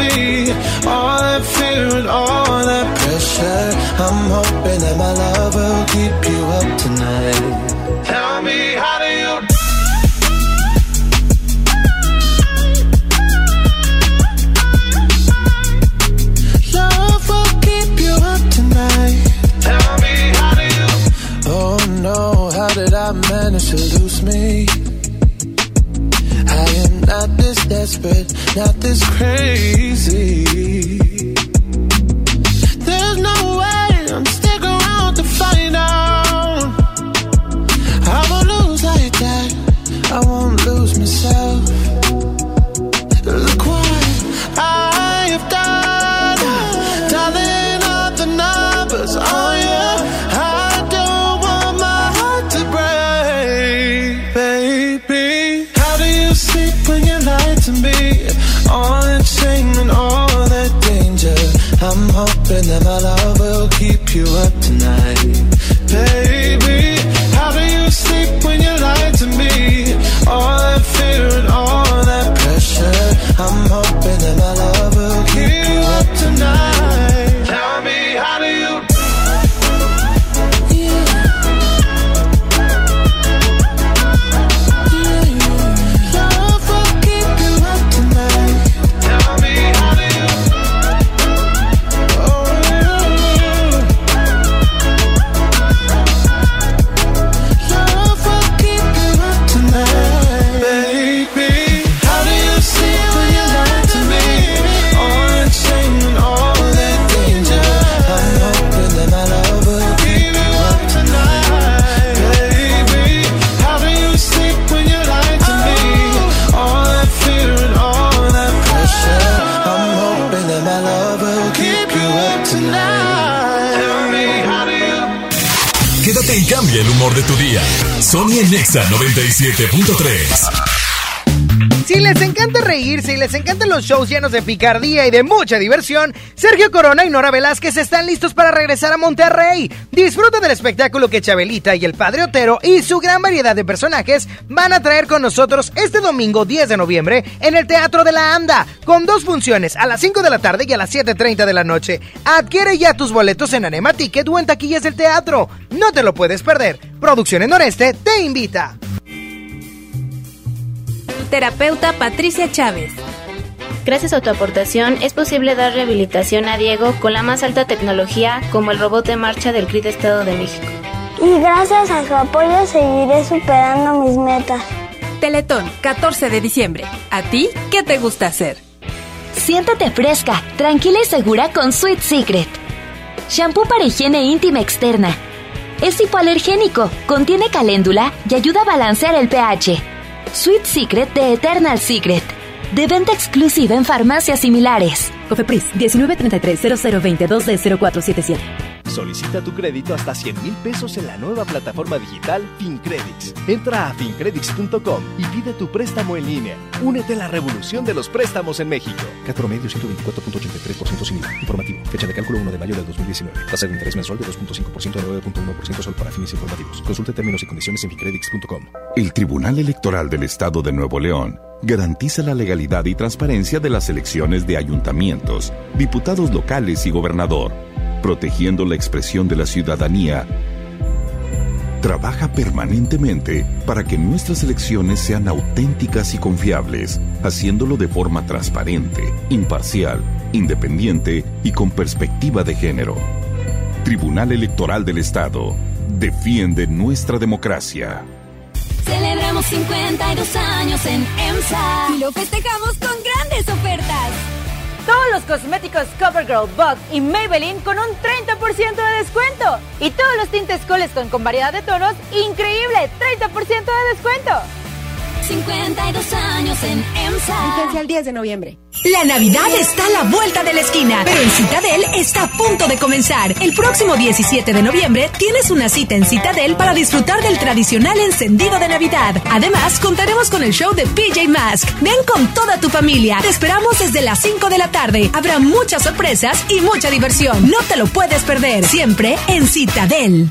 me? All that fear and all that pressure. I'm hoping that my love will keep you up tonight. Tell me, how do you? Love will keep you up tonight. Tell me, how do you? Oh no, how did I manage to lose me? I am not this desperate, not this crazy. You up Nexa 97.3. Les encanta reír, si les encantan los shows llenos de picardía y de mucha diversión, Sergio Corona y Nora Velázquez están listos para regresar a Monterrey. Disfruta del espectáculo que Chabelita y el Padre Otero y su gran variedad de personajes van a traer con nosotros este domingo 10 de noviembre en el Teatro de la AMDA, con dos funciones a las 5 de la tarde y a las 7.30 de la noche. Adquiere ya tus boletos en Anema Ticket o en taquillas del teatro. No te lo puedes perder. Producciones Noreste te invita. Terapeuta Patricia Chávez. Gracias a tu aportación es posible dar rehabilitación a Diego con la más alta tecnología como el robot de marcha del CRIT Estado de México. Y gracias a su apoyo seguiré superando mis metas. Teletón, 14 de diciembre. ¿A ti qué te gusta hacer? Siéntate fresca, tranquila y segura con Sweet Secret. Shampoo para higiene íntima externa. Es hipoalergénico, contiene caléndula y ayuda a balancear el pH. Sweet Secret de Eternal Secret. De venta exclusiva en farmacias similares. Cofepris 1933-0022D0477. Solicita tu crédito hasta 100 mil pesos en la nueva plataforma digital FinCredits. Entra a fincredits.com y pide tu préstamo en línea. Únete a la revolución de los préstamos en México. Cat promedio 124.83% sin IVA. Informativo. Fecha de cálculo 1 de mayo del 2019. Tasa de interés mensual de 2.5% a 9.1% solo para fines informativos. Consulte términos y condiciones en fincredits.com. El Tribunal Electoral del Estado de Nuevo León garantiza la legalidad y transparencia de las elecciones de ayuntamientos, diputados locales y gobernador, protegiendo la expresión de la ciudadanía. Trabaja permanentemente para que nuestras elecciones sean auténticas y confiables, haciéndolo de forma transparente, imparcial, independiente y con perspectiva de género. Tribunal Electoral del Estado. Defiende nuestra democracia. Celebramos 52 años en EMSA y lo festejamos con. Todos los cosméticos CoverGirl, Bug y Maybelline con un 30% de descuento. Y todos los tintes Coleston con variedad de tonos, increíble, 30% de descuento. 52 años en EMSA. Vigencia el 10 de noviembre. La Navidad está a la vuelta de la esquina, pero en Citadel está a punto de comenzar. El próximo 17 de noviembre tienes una cita en Citadel para disfrutar del tradicional encendido de Navidad. Además, contaremos con el show de PJ Mask. Ven con toda tu familia. Te esperamos desde las 5 de la tarde. Habrá muchas sorpresas y mucha diversión. No te lo puedes perder. Siempre en Citadel.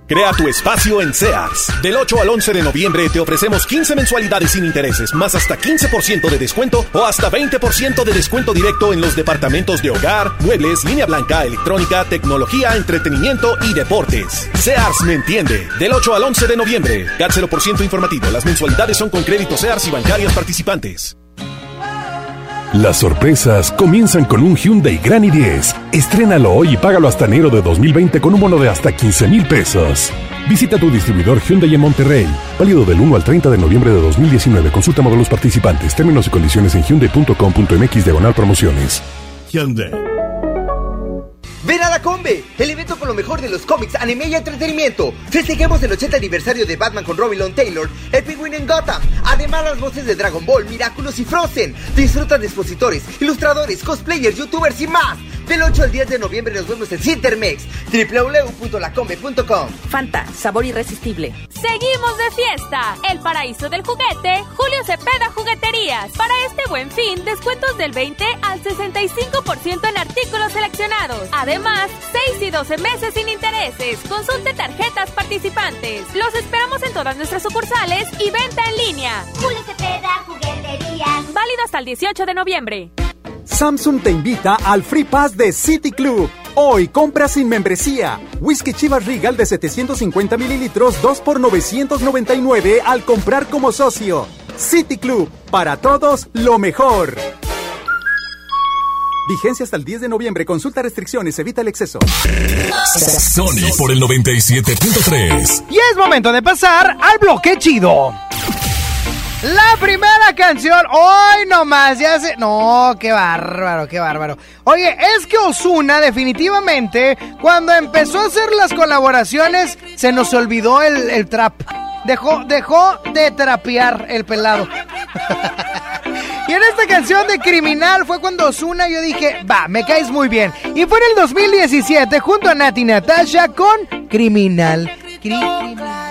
Crea tu espacio en Sears. Del 8 al 11 de noviembre te ofrecemos 15 mensualidades sin intereses, más hasta 15% de descuento o hasta 20% de descuento directo en los departamentos de hogar, muebles, línea blanca, electrónica, tecnología, entretenimiento y deportes. Sears me entiende. Del 8 al 11 de noviembre. CAT 0% informativo. Las mensualidades son con crédito Sears y bancarias participantes. Las sorpresas comienzan con un Hyundai Grand i10. Estrénalo hoy y págalo hasta enero de 2020 con un bono de hasta 15 mil pesos. Visita tu distribuidor Hyundai en Monterrey. Válido del 1 al 30 de noviembre de 2019. Consulta modelos participantes, términos y condiciones en hyundai.com.mx diagonal promociones. Hyundai. Ven a la Combe, el evento con lo mejor de los cómics, anime y entretenimiento. Festejemos el 80 aniversario de Batman con Robin Long Taylor, el Penguin en Gotham. Además, las voces de Dragon Ball, Miraculous y Frozen. Disfruta de expositores, ilustradores, cosplayers, youtubers y más. Del 8 al 10 de noviembre nos vemos en Cintermex, www.lacombe.com. Fanta, sabor irresistible. Seguimos de fiesta. El paraíso del juguete, Julio Cepeda Jugueterías. Para este buen fin, descuentos del 20 al 65% en artículos seleccionados. Además, 6 y 12 meses sin intereses. Consulte tarjetas participantes. Los esperamos en todas nuestras sucursales y venta en línea. Julio Cepeda Jugueterías. Válido hasta el 18 de noviembre. Samsung te invita al Free Pass de City Club. Hoy compra sin membresía. Whisky Chivas Regal de 750 mililitros 2 por 999 al comprar como socio. City Club, para todos lo mejor. Vigencia hasta el 10 de noviembre. Consulta restricciones, evita el exceso. Sony por el 97.3. Y es momento de pasar al bloque chido. La primera canción, hoy nomás, ya se... No, qué bárbaro, qué bárbaro. Oye, es que Osuna definitivamente, cuando empezó a hacer las colaboraciones, se nos olvidó el, el trap. Dejó, dejó de trapear el pelado. y en esta canción de Criminal fue cuando Osuna yo dije, va, me caes muy bien. Y fue en el 2017 junto a Nati Natasha con Criminal. Criminal.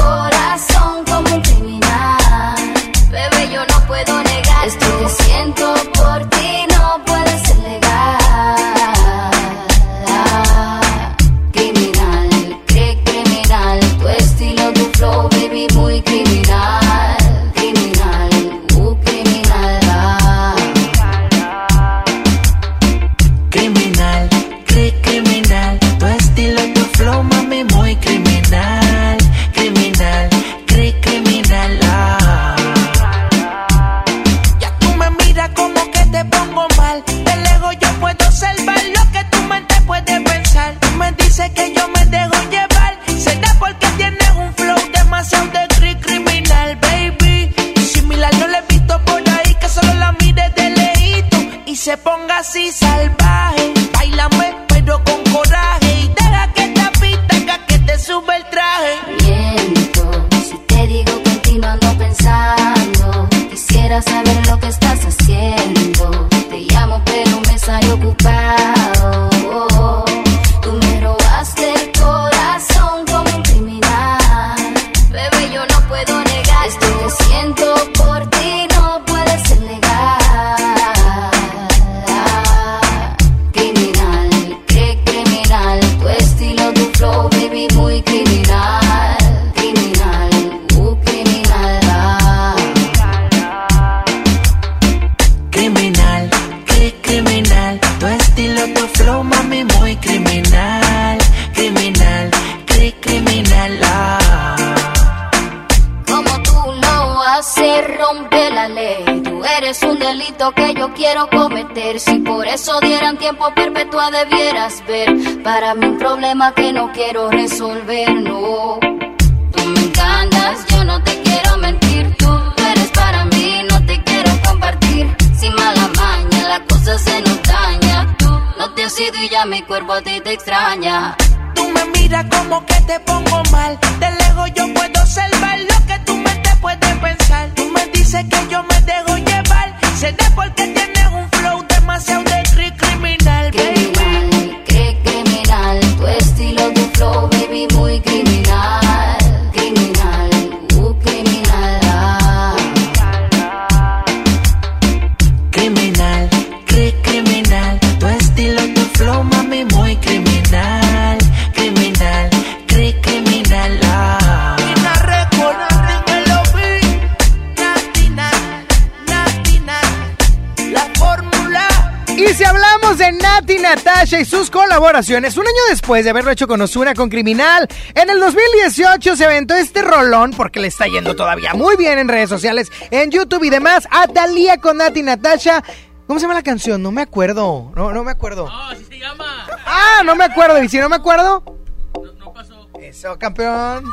se ponga así salvaje. Bailame pero con coraje y deja que esta pista que te sube el traje. Miento si te digo que en ti no ando pensando. Quisiera saber lo que estás delito que yo quiero cometer. Si por eso dieran tiempo perpetua debieras ver. Para mí un problema que no quiero resolver, no. Tú me encantas, yo no te quiero mentir. Tú eres para mí, no te quiero compartir. Sin mala maña, la cosa se nos daña. Tú no te has ido y ya mi cuerpo a ti te extraña. Tú me miras como que te pongo mal. De lejos yo llevar. Será porque Natasha y sus colaboraciones, un año después de haberlo hecho con Ozuna con Criminal, en el 2018 se aventó este rolón, porque le está yendo todavía muy bien en redes sociales, en YouTube y demás, a Thalía con Nati Natasha. ¿Cómo se llama la canción? No me acuerdo. No, no me acuerdo. así se llama. Ah, no me acuerdo. ¿Y si no me acuerdo? No, pasó. Eso, campeón.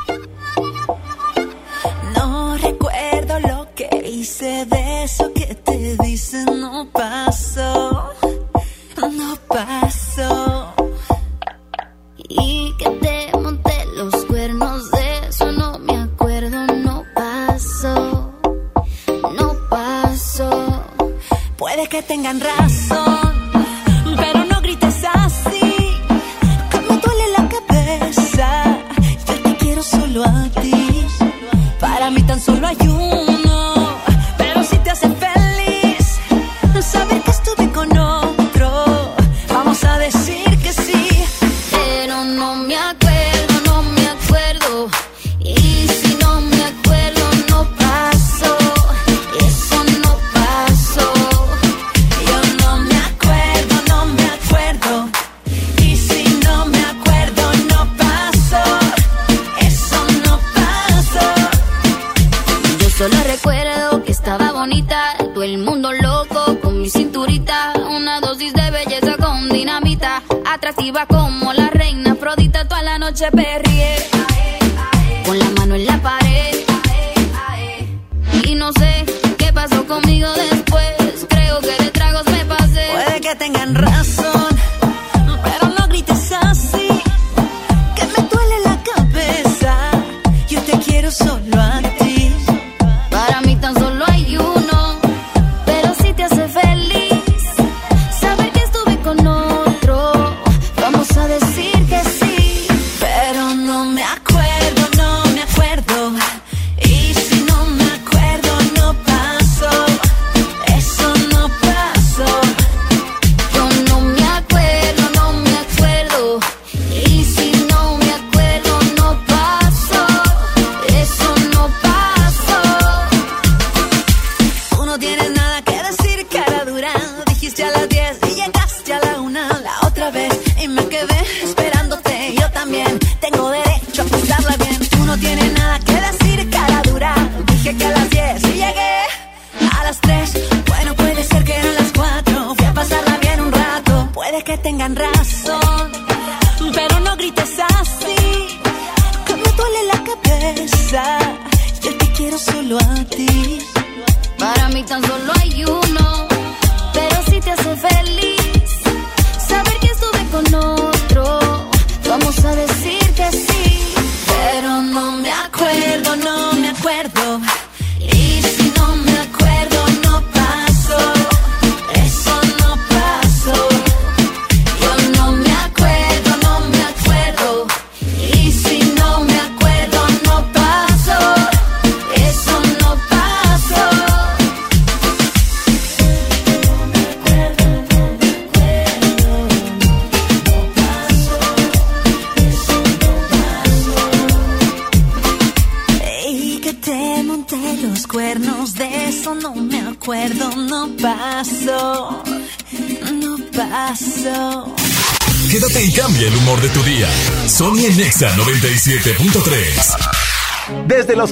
No recuerdo lo que hice de eso que te dicen no pasó, no pasó. Y que te monté los cuernos de eso no me acuerdo, no pasó, no pasó. Puede que tengan razón, pero no grites así. Que me duele la cabeza. Te quiero solo a ti. Para mí tan solo hay uno, como la reina. Afrodita, toda la noche perrié,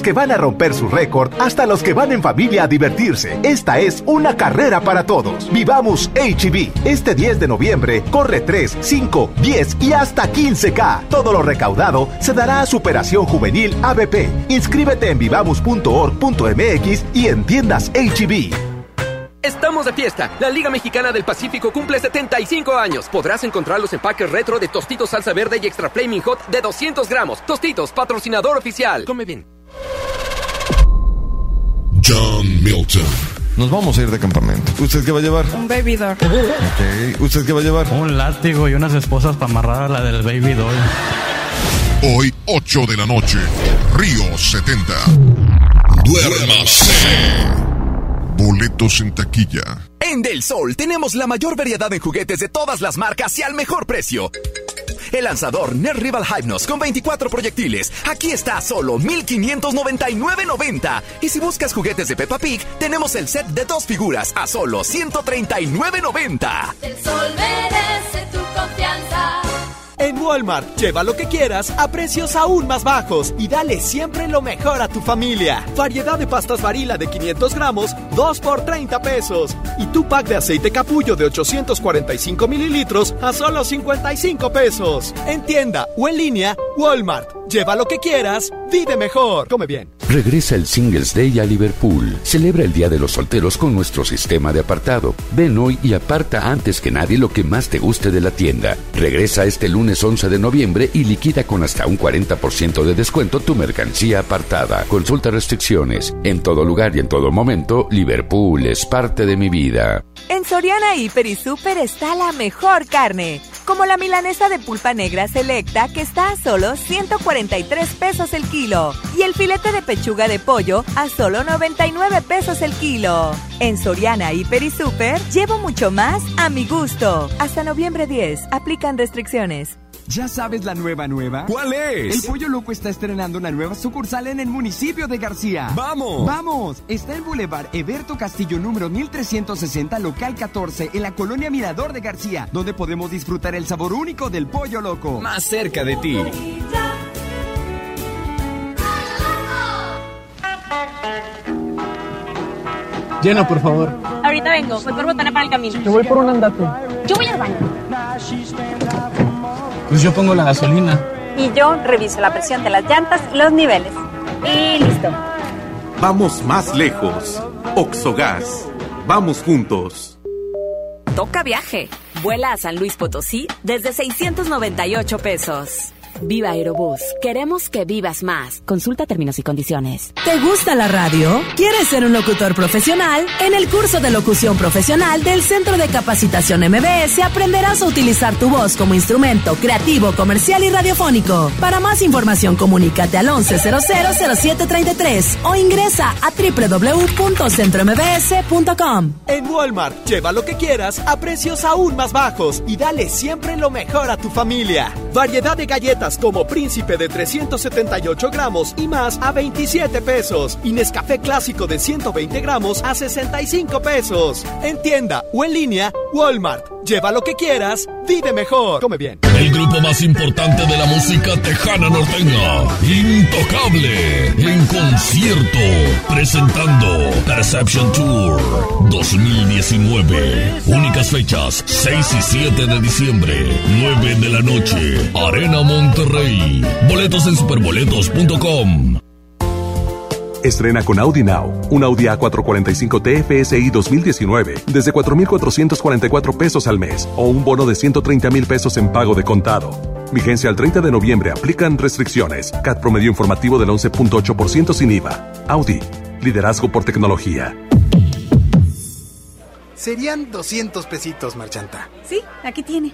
que van a romper su récord hasta los que van en familia a divertirse. Esta es una carrera para todos. Vivamos HB. Este 10 de noviembre corre 3, 5, 10 y hasta 15K. Todo lo recaudado se dará a Superación Juvenil ABP. Inscríbete en vivamos.org.mx y en tiendas HB. Estamos de fiesta. La Liga Mexicana del Pacífico cumple 75 años. Podrás encontrar los empaques retro de Tostitos Salsa Verde y Extra Flaming Hot de 200 gramos. Tostitos, patrocinador oficial. Come bien. John Milton. Nos vamos a ir de campamento. ¿Usted qué va a llevar? Un baby doll. Ok. ¿Usted qué va a llevar? Un látigo y unas esposas para amarrar a la del baby doll. Hoy, 8 de la noche, Río 70. Duérmase. Boletos en taquilla. En Del Sol tenemos la mayor variedad de juguetes de todas las marcas y al mejor precio. El lanzador Nerd Rival Hypnos con 24 proyectiles. Aquí está a solo 1599.90. Y si buscas juguetes de Peppa Pig, tenemos el set de dos figuras a solo 139.90. El sol merece tu confianza. En Walmart, lleva lo que quieras a precios aún más bajos y dale siempre lo mejor a tu familia. Variedad de pastas varila de 500 gramos, 2 por 30 pesos. Y tu pack de aceite capullo de 845 mililitros a solo 55 pesos. En tienda o en línea, Walmart. Lleva lo que quieras, vive mejor. Come bien. Regresa el Singles Day a Liverpool. Celebra el Día de los Solteros con nuestro sistema de apartado. Ven hoy y aparta antes que nadie lo que más te guste de la tienda. Regresa este lunes 11 de noviembre y liquida con hasta un 40% de descuento tu mercancía apartada. Consulta restricciones. En todo lugar y en todo momento, Liverpool es parte de mi vida. En Soriana Hiper y Super está la mejor carne, como la milanesa de pulpa negra selecta que está a solo 143 pesos el kilo y el filete de pechuga de pollo a solo 99 pesos el kilo. En Soriana Hiper y Super llevo mucho más a mi gusto. Hasta noviembre 10, aplican restricciones. ¿Ya sabes la nueva nueva? ¿Cuál es? El Pollo Loco está estrenando una nueva sucursal en el municipio de García. ¡Vamos! ¡Vamos! Está en Boulevard Eberto Castillo número 1360, local 14, en la colonia Mirador de García, donde podemos disfrutar el sabor único del Pollo Loco. Más cerca de ti. Llena, por favor. Ahorita vengo, voy por botana para el camino. Yo voy por un andate. Yo voy al baño. Pues yo pongo la gasolina. Y yo reviso la presión de las llantas y los niveles. Y listo. Vamos más lejos. Oxogas. Vamos juntos. Toca viaje. Vuela a San Luis Potosí desde 698 pesos. Viva Aerobús. Queremos que vivas más. Consulta términos y condiciones. ¿Te gusta la radio? ¿Quieres ser un locutor profesional? En el curso de locución profesional del Centro de Capacitación MBS aprenderás a utilizar tu voz como instrumento creativo, comercial y radiofónico. Para más información, comunícate al 11000733 o ingresa a www.centrombs.com. En Walmart, lleva lo que quieras a precios aún más bajos y dale siempre lo mejor a tu familia. Variedad de galletas como Príncipe de 378 gramos y más a 27 pesos. Y Nescafé Clásico de 120 gramos a 65 pesos. En tienda o en línea, Walmart. Lleva lo que quieras, vive mejor. Come bien. El grupo más importante de la música tejana norteña, Intocable, en concierto, presentando Perception Tour 2019. Únicas fechas, 6 y 7 de diciembre, 9 de la noche, Arena Monterrey. Boletos en superboletos.com. Estrena con Audi Now, un Audi A445 TFSI 2019 desde 4,444 pesos al mes o un bono de 130 mil pesos en pago de contado. Vigencia al 30 de noviembre. Aplican restricciones. CAT promedio informativo del 11.8% sin IVA. Audi. Liderazgo por tecnología. Serían 200 pesitos, Marchanta. Sí, aquí tiene.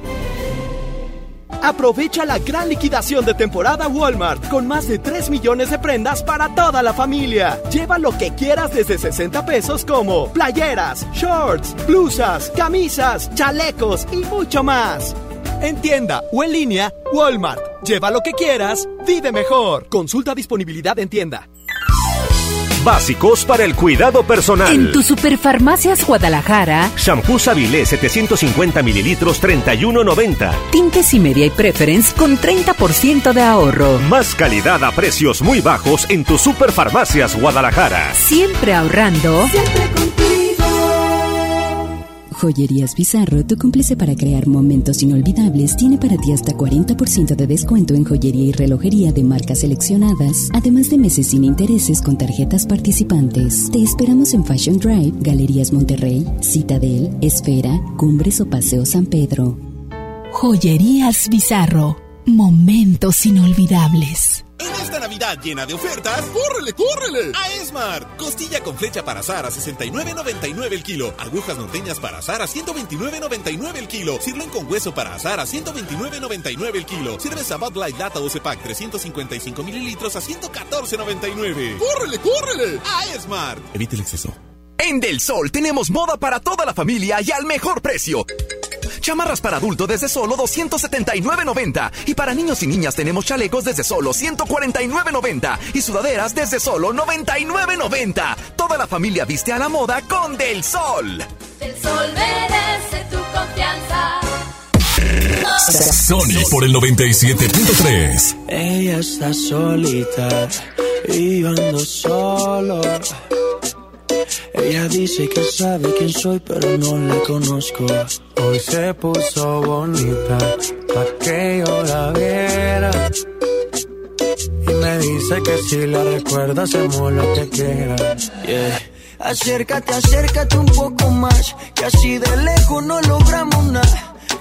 Aprovecha la gran liquidación de temporada Walmart con más de 3 millones de prendas para toda la familia. Lleva lo que quieras desde 60 pesos como playeras, shorts, blusas, camisas, chalecos y mucho más. En tienda o en línea, Walmart. Lleva lo que quieras, vive mejor. Consulta disponibilidad en tienda. Básicos para el cuidado personal. En tu Superfarmacias Guadalajara, Shampoo Sabilé 750 mililitros 31.90. tintes y media y preference con 30% de ahorro. Más calidad a precios muy bajos en tu Superfarmacias Guadalajara. Siempre ahorrando. Joyerías Bizarro, tu cómplice para crear momentos inolvidables, tiene para ti hasta 40% de descuento en joyería y relojería de marcas seleccionadas, además de meses sin intereses con tarjetas participantes. Te esperamos en Fashion Drive, Galerías Monterrey, Citadel, Esfera, Cumbres o Paseo San Pedro. Joyerías Bizarro. Momentos inolvidables. En esta Navidad llena de ofertas, ¡córrele, córrele! A Esmart. Costilla con flecha para azar a 69.99 el kilo. Agujas norteñas para azar a 129.99 el kilo. Sirloin con hueso para azar a 129.99 el kilo. Cerveza Bud Light Lata 12 Pack 355 mililitros a 114.99. ¡Córrele, córrele! A Esmart. Evite el exceso. En Del Sol tenemos moda para toda la familia y al mejor precio. Chamarras para adulto desde solo 279.90 y para niños y niñas tenemos chalecos desde solo 149.90 y sudaderas desde solo 99.90. Toda la familia viste a la moda con Del Sol. Del sol merece tu confianza. Sony por el 97.3. Ella está solita y yo ando solo. Ella dice que sabe quién soy, pero no la conozco. Hoy se puso bonita pa' que yo la viera. Y me dice que si la recuerda hacemos lo que quiera. Yeah. Acércate, acércate un poco más, que así de lejos no logramos nada.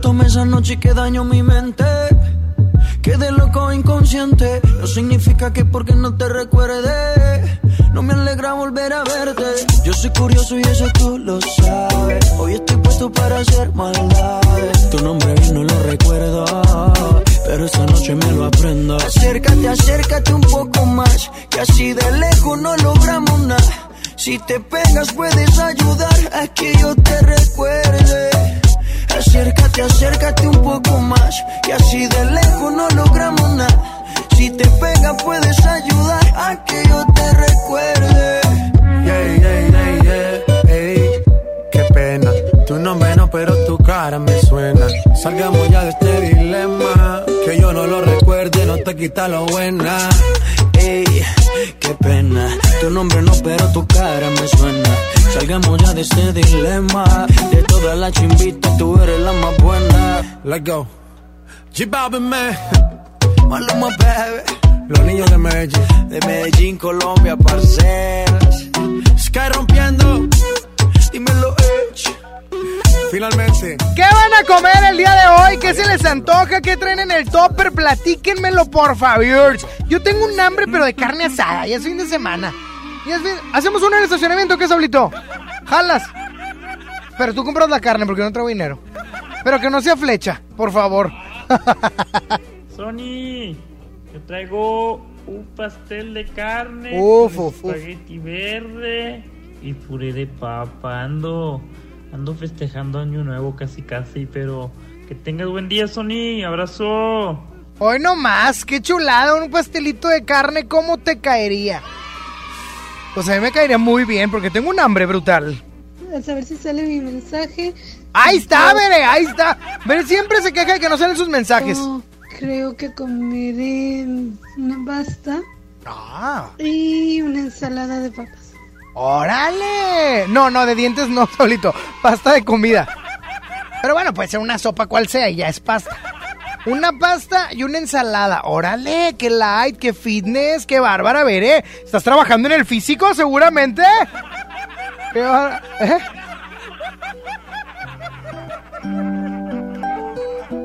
tomé esa noche y que daño mi mente. Quedé loco inconsciente. No significa que porque no te recuerde. No me alegra volver a verte. Yo soy curioso y eso tú lo sabes. Hoy estoy puesto para hacer maldades. Tu nombre bien no lo recuerdo. Pero esta noche me lo aprendo. Acércate, acércate un poco más. Que así de lejos no logramos nada. Si te pegas puedes ayudar a que yo te recuerde. Acércate, acércate un poco más. Que así de lejos no logramos nada. Si te pegas puedes ayudar a que yo te recuerde. Yeah, yeah, yeah, yeah. Ey, qué pena. Tu nombre no, pero tu cara me suena. Salgamos ya de este dilema. Que yo no lo recuerde, no te quita lo buena. Ey, qué pena. Tu nombre no, pero tu cara me suena. Salgamos ya de este dilema. De todas las chimbitas, tú eres la más buena. Let's go. G-Balvin, man. Maluma, baby. Los niños de Medellín. De Medellín, Colombia, parceras. Sky rompiendo. Dímelo. Finalmente. ¿Qué van a comer el día de hoy? ¿Qué se les antoja? ¿Qué traen en el topper? Platíquenmelo, por favor. Yo tengo un hambre, pero de carne asada. Ya es fin de semana. Ya es fin- Hacemos uno en el estacionamiento, ¿qué, Saulito? Jalas. Pero tú compras la carne porque no traigo dinero. Pero que no sea flecha, por favor. Sony, yo traigo un pastel de carne, Uf, con uf, uf. espagueti verde y puré de papa. Ando, ando festejando año nuevo casi casi, pero que tengas buen día, Sony. Abrazo. Hoy no más, qué chulada, un pastelito de carne, ¿cómo te caería? Pues a mí me caería muy bien porque tengo un hambre brutal. A saber si sale mi mensaje. Ahí está, Bere, ahí está. Bere siempre se queja de que no salen sus mensajes. Oh, creo que comeré una pasta Ah, y una ensalada de papas. Órale. No, no, de dientes no, solito. Pasta de comida. Pero bueno, puede ser una sopa cual sea y ya es pasta. Una pasta y una ensalada. Órale, qué light, qué fitness, qué bárbara, Bere. ¿Estás trabajando en el físico seguramente? Qué ¿Eh?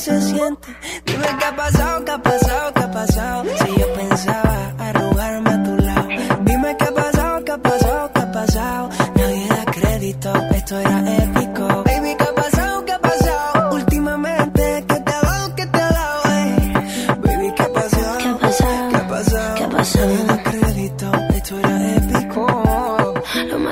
se siente. Dime qué ha pasado, qué ha pasado, qué ha pasado. Si yo pensaba arrugarme a tu lado. Dime qué ha pasado, qué ha pasado, qué ha pasado. Nadie da crédito, esto era épico. Baby, qué ha pasado, qué ha pasado Últimamente, ¿qué te ha dado, qué te ha dado? eh? Baby, qué ha pasado, qué ha pasado, qué ha pasado ¿Qué ha pasado?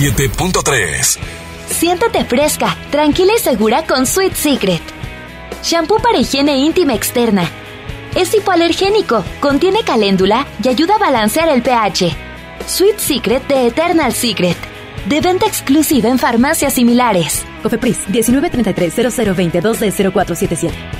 97.3. Siéntate fresca, tranquila y segura con Sweet Secret. Shampoo para higiene íntima externa. Es hipoalergénico, contiene caléndula y ayuda a balancear el pH. Sweet Secret de Eternal Secret. De venta exclusiva en farmacias similares. Cofepris 1933 0022 0477.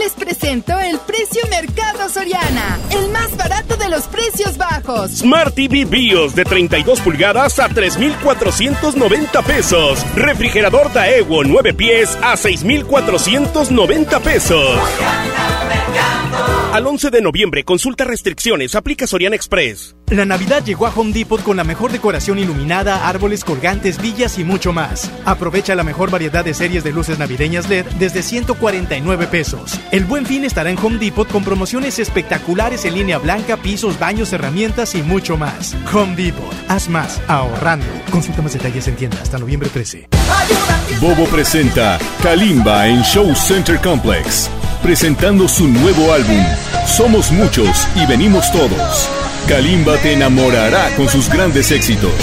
Presento el precio Mercado Soriana, el más barato de los precios bajos. Smart TV BIOS de 32 pulgadas a 3,490 pesos. Refrigerador Daewoo 9 pies a 6,490 pesos. Al 11 de noviembre, consulta restricciones, aplica Soriana Express. La Navidad llegó a Home Depot con la mejor decoración iluminada, árboles colgantes, villas y mucho más. Aprovecha la mejor variedad de series de luces navideñas LED desde 149 pesos. El buen fin estará en Home Depot con promociones espectaculares en línea blanca, pisos, baños, herramientas y mucho más. Home Depot, haz más ahorrando. Consulta más detalles en tienda hasta noviembre 13. Bobo presenta Kalimba en Show Center Complex, presentando su nuevo álbum, Somos Muchos y Venimos Todos. Kalimba te enamorará con sus grandes éxitos.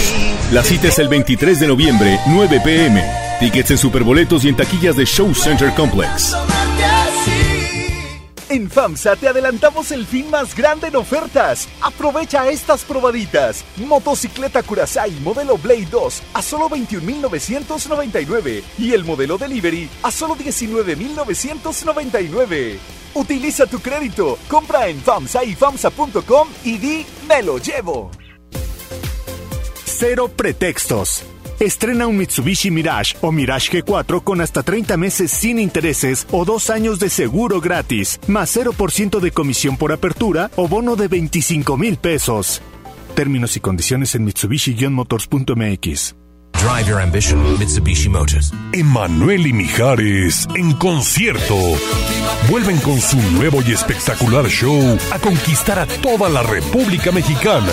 La cita es el 23 de noviembre, 9 pm. Tickets en superboletos y en taquillas de Show Center Complex. En FAMSA te adelantamos el fin más grande en ofertas. Aprovecha estas probaditas. Motocicleta Curaçao modelo Blade 2 a solo 21.999 y el modelo Delivery a solo 19.999. Utiliza tu crédito, compra en FAMSA y FAMSA.com y di me lo llevo. Cero pretextos. Estrena un Mitsubishi Mirage o Mirage G4 con hasta 30 meses sin intereses o dos años de seguro gratis, más 0% de comisión por apertura o bono de 25 mil pesos. Términos y condiciones en Mitsubishi-motors.mx. Drive your ambition, Mitsubishi Motors. Emanuel y Mijares en concierto. Vuelven con su nuevo y espectacular show a conquistar a toda la República Mexicana.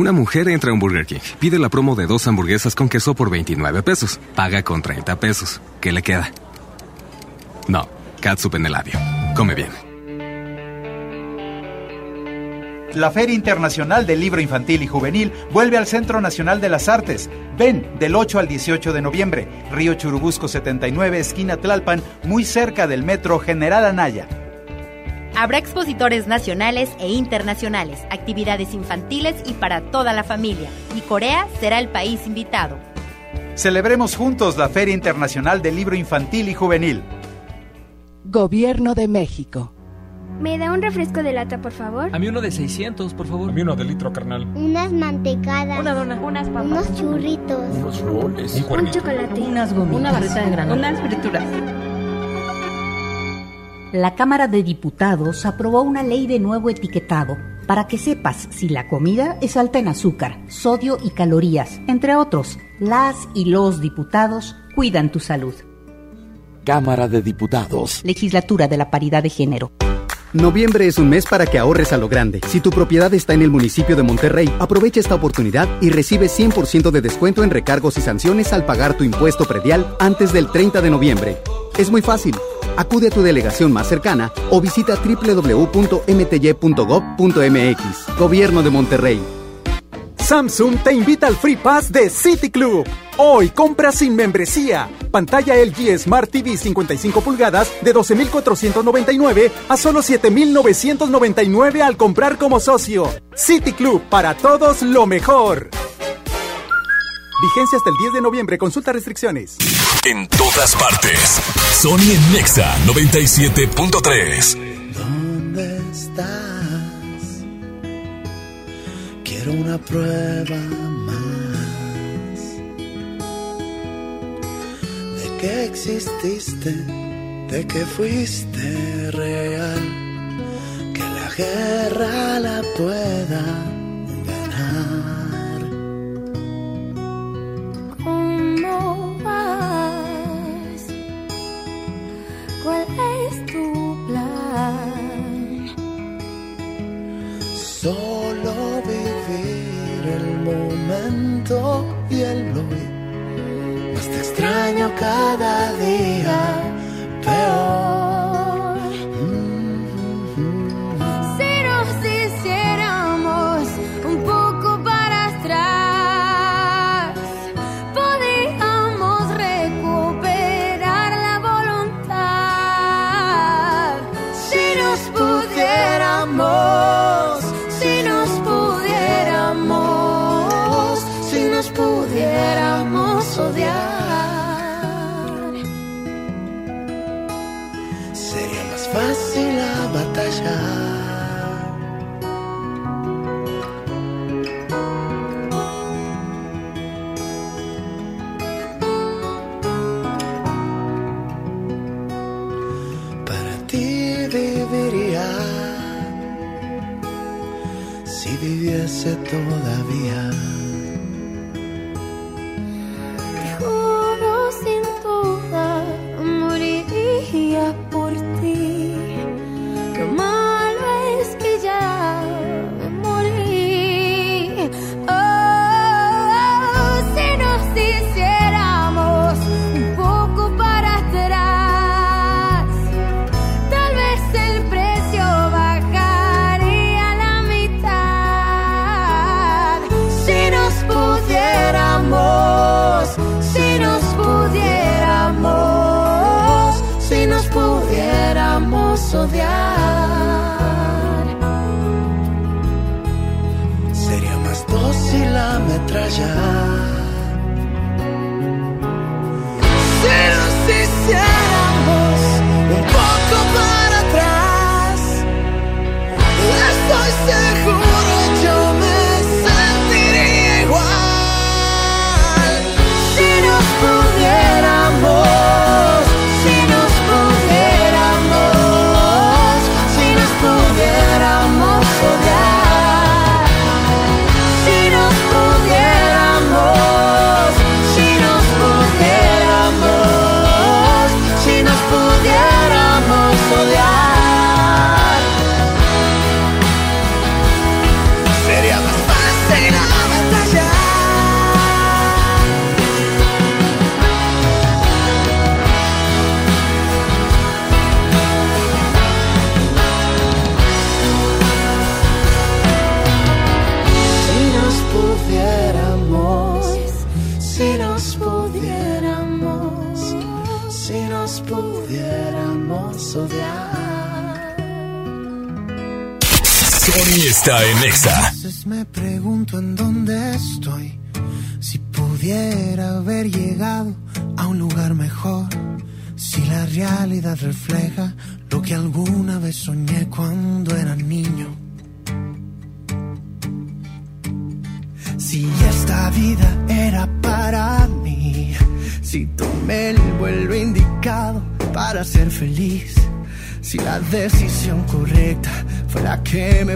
Una mujer entra a un Burger King, pide la promo de dos hamburguesas con queso por 29 pesos, paga con 30 pesos. ¿Qué le queda? No, catsup en el labio. Come bien. La Feria Internacional del Libro Infantil y Juvenil vuelve al Centro Nacional de las Artes. Ven del 8 al 18 de noviembre, Río Churubusco 79, esquina Tlalpan, muy cerca del Metro General Anaya. Habrá expositores nacionales e internacionales, actividades infantiles y para toda la familia. Y Corea será el país invitado. Celebremos juntos la Feria Internacional del Libro Infantil y Juvenil. Gobierno de México. ¿Me da un refresco de lata, por favor? A mí uno de 600, por favor. A mí uno de litro, carnal. Unas mantecadas. Una dona. Unas papas. Unos churritos. Unos roles. Un, un chocolate. Unas gomitas. Una barrita de granola. Unas frituras. La Cámara de Diputados aprobó una ley de nuevo etiquetado para que sepas si la comida es alta en azúcar, sodio y calorías, entre otros. Las y los diputados cuidan tu salud. Cámara de Diputados. Legislatura de la Paridad de Género. Noviembre es un mes para que ahorres a lo grande. Si tu propiedad está en el municipio de Monterrey, aprovecha esta oportunidad y recibe 100% de descuento en recargos y sanciones al pagar tu impuesto predial antes del 30 de noviembre. Es muy fácil. Acude a tu delegación más cercana o visita www.mty.gov.mx. Gobierno de Monterrey. Samsung te invita al Free Pass de City Club. Hoy compra sin membresía. Pantalla LG Smart TV 55 pulgadas de 12.499 a solo 7.999 al comprar como socio. City Club, para todos lo mejor. Vigencia hasta el 10 de noviembre. Consulta restricciones. En todas partes. Sony en Nexa 97.3. ¿Dónde estás? Quiero una prueba más de que exististe, de que fuiste real, que la guerra la pueda ¿Cuál es tu plan? Solo vivir el momento y el hoy. Más te extraño cada día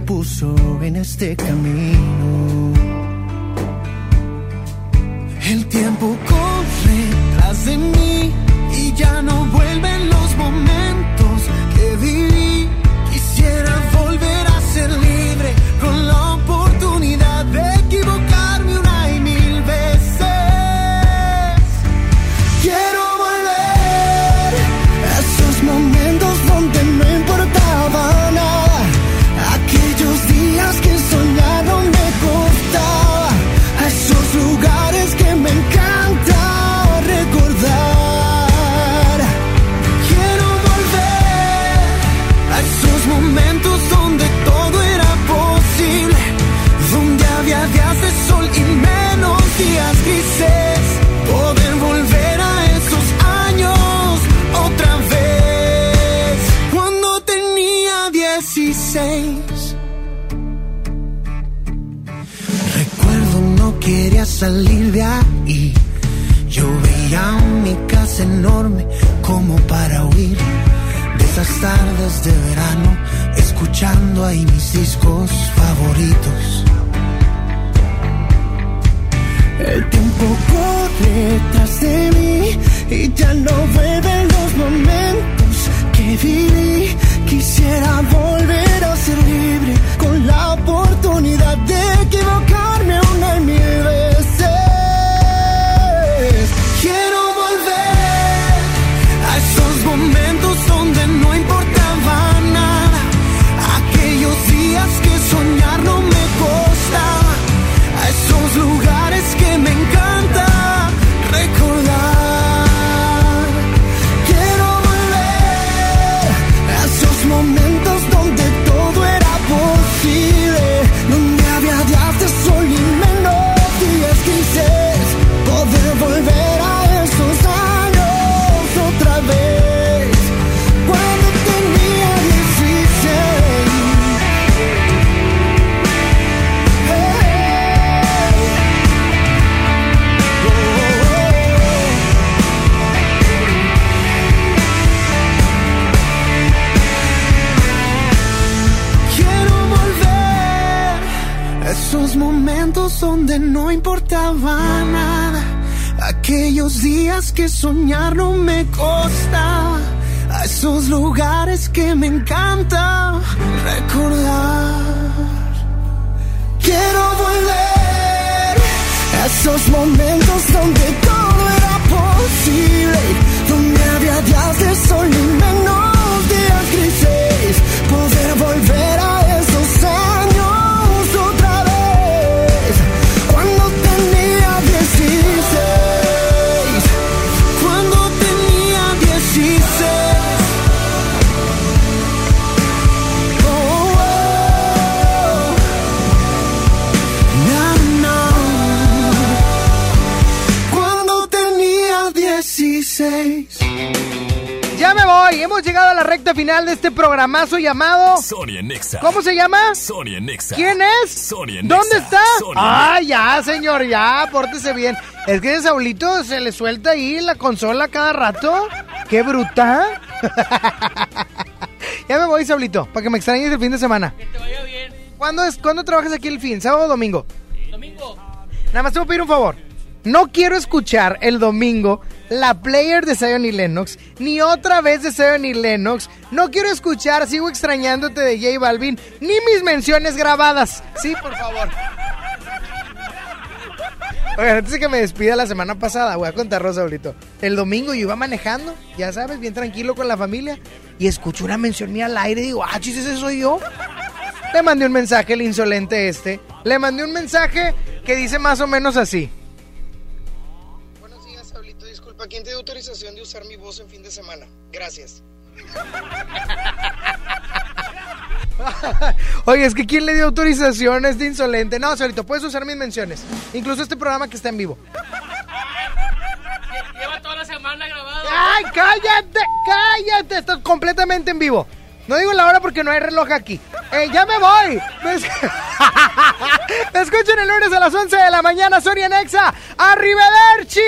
puso en este que soñar no me costaba. A esos lugares que me encanta recordar. Quiero volver a esos momentos donde todo era posible. Donde había días de sol recta final de este programazo llamado... Sonia Nexa. ¿Cómo se llama? Sonia Nexa. ¿Quién es? Sonia Nexa. ¿Dónde está? Sonia Ah, ya, señor, ya, pórtese bien. Es que ese Saulito se le suelta ahí la consola cada rato. ¡Qué bruta! ya me voy, Saulito, para que me extrañes el fin de semana. Que te vaya bien. ¿Cuándo, es, ¿Cuándo trabajas aquí el fin? ¿Sábado o domingo? Domingo. Nada más te voy a pedir un favor. No quiero escuchar el domingo la player de Zion y Lennox, ni otra vez de Zion y Lennox. No quiero escuchar Sigo extrañándote de J Balvin, ni mis menciones grabadas. Sí, por favor. Oigan, antes de que me despida la semana pasada, voy a contar, Rosaurito. El domingo yo iba manejando, ya sabes, bien tranquilo con la familia, y escucho una mención mía al aire y digo, ah, chis, ese soy yo. Le mandé un mensaje, el insolente este. Le mandé un mensaje que dice más o menos así. Disculpa, ¿quién te dio autorización de usar mi voz en fin de semana? Gracias. Oye, es que ¿quién le dio autorización a este insolente? No, Saulito, puedes usar mis menciones. Incluso este programa que está en vivo. Lleva toda la semana grabado. ¡Ay, cállate! ¡Cállate! Estás completamente en vivo. No digo la hora porque no hay reloj aquí. ¡Eh, ya me voy! Me, es- Me escuchan el lunes a las 11 de la mañana, Sonia Nexa. ¡Arrivederci!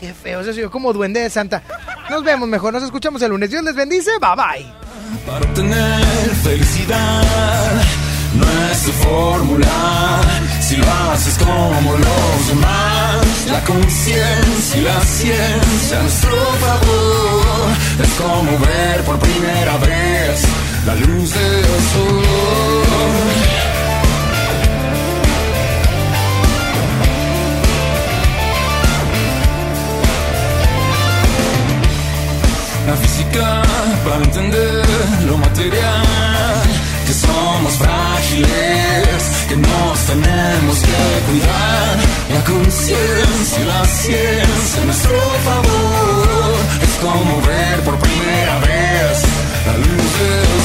Qué feo, se oyó como duende de Santa. Nos vemos mejor, nos escuchamos el lunes. Dios les bendice, bye bye. Para obtener felicidad no es tu fórmula. Si lo haces como los demás, la conciencia y la ciencia a nuestro favor. Es como ver por primera vez la luz del sol. Para entender lo material, que somos frágiles, que nos tenemos que cuidar. La conciencia y la ciencia a nuestro favor es como ver por primera vez la luz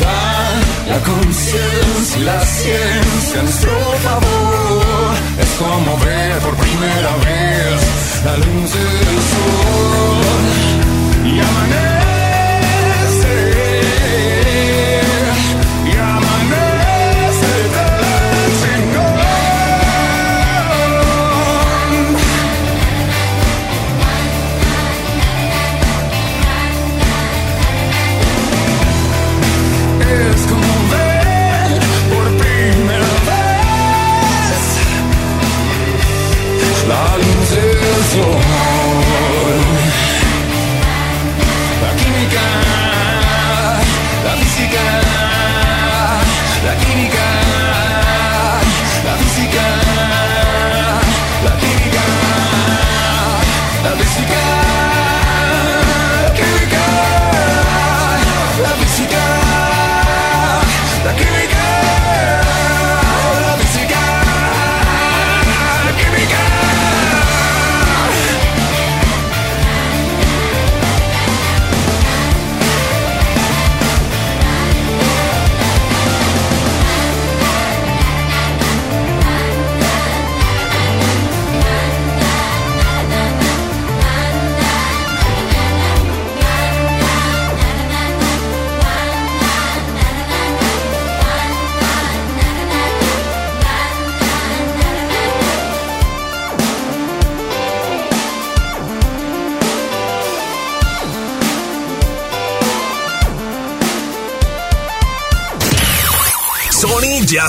La conciencia y la ciencia nuestro favor. Es como ver por primera vez la luz del sol. Y amanece,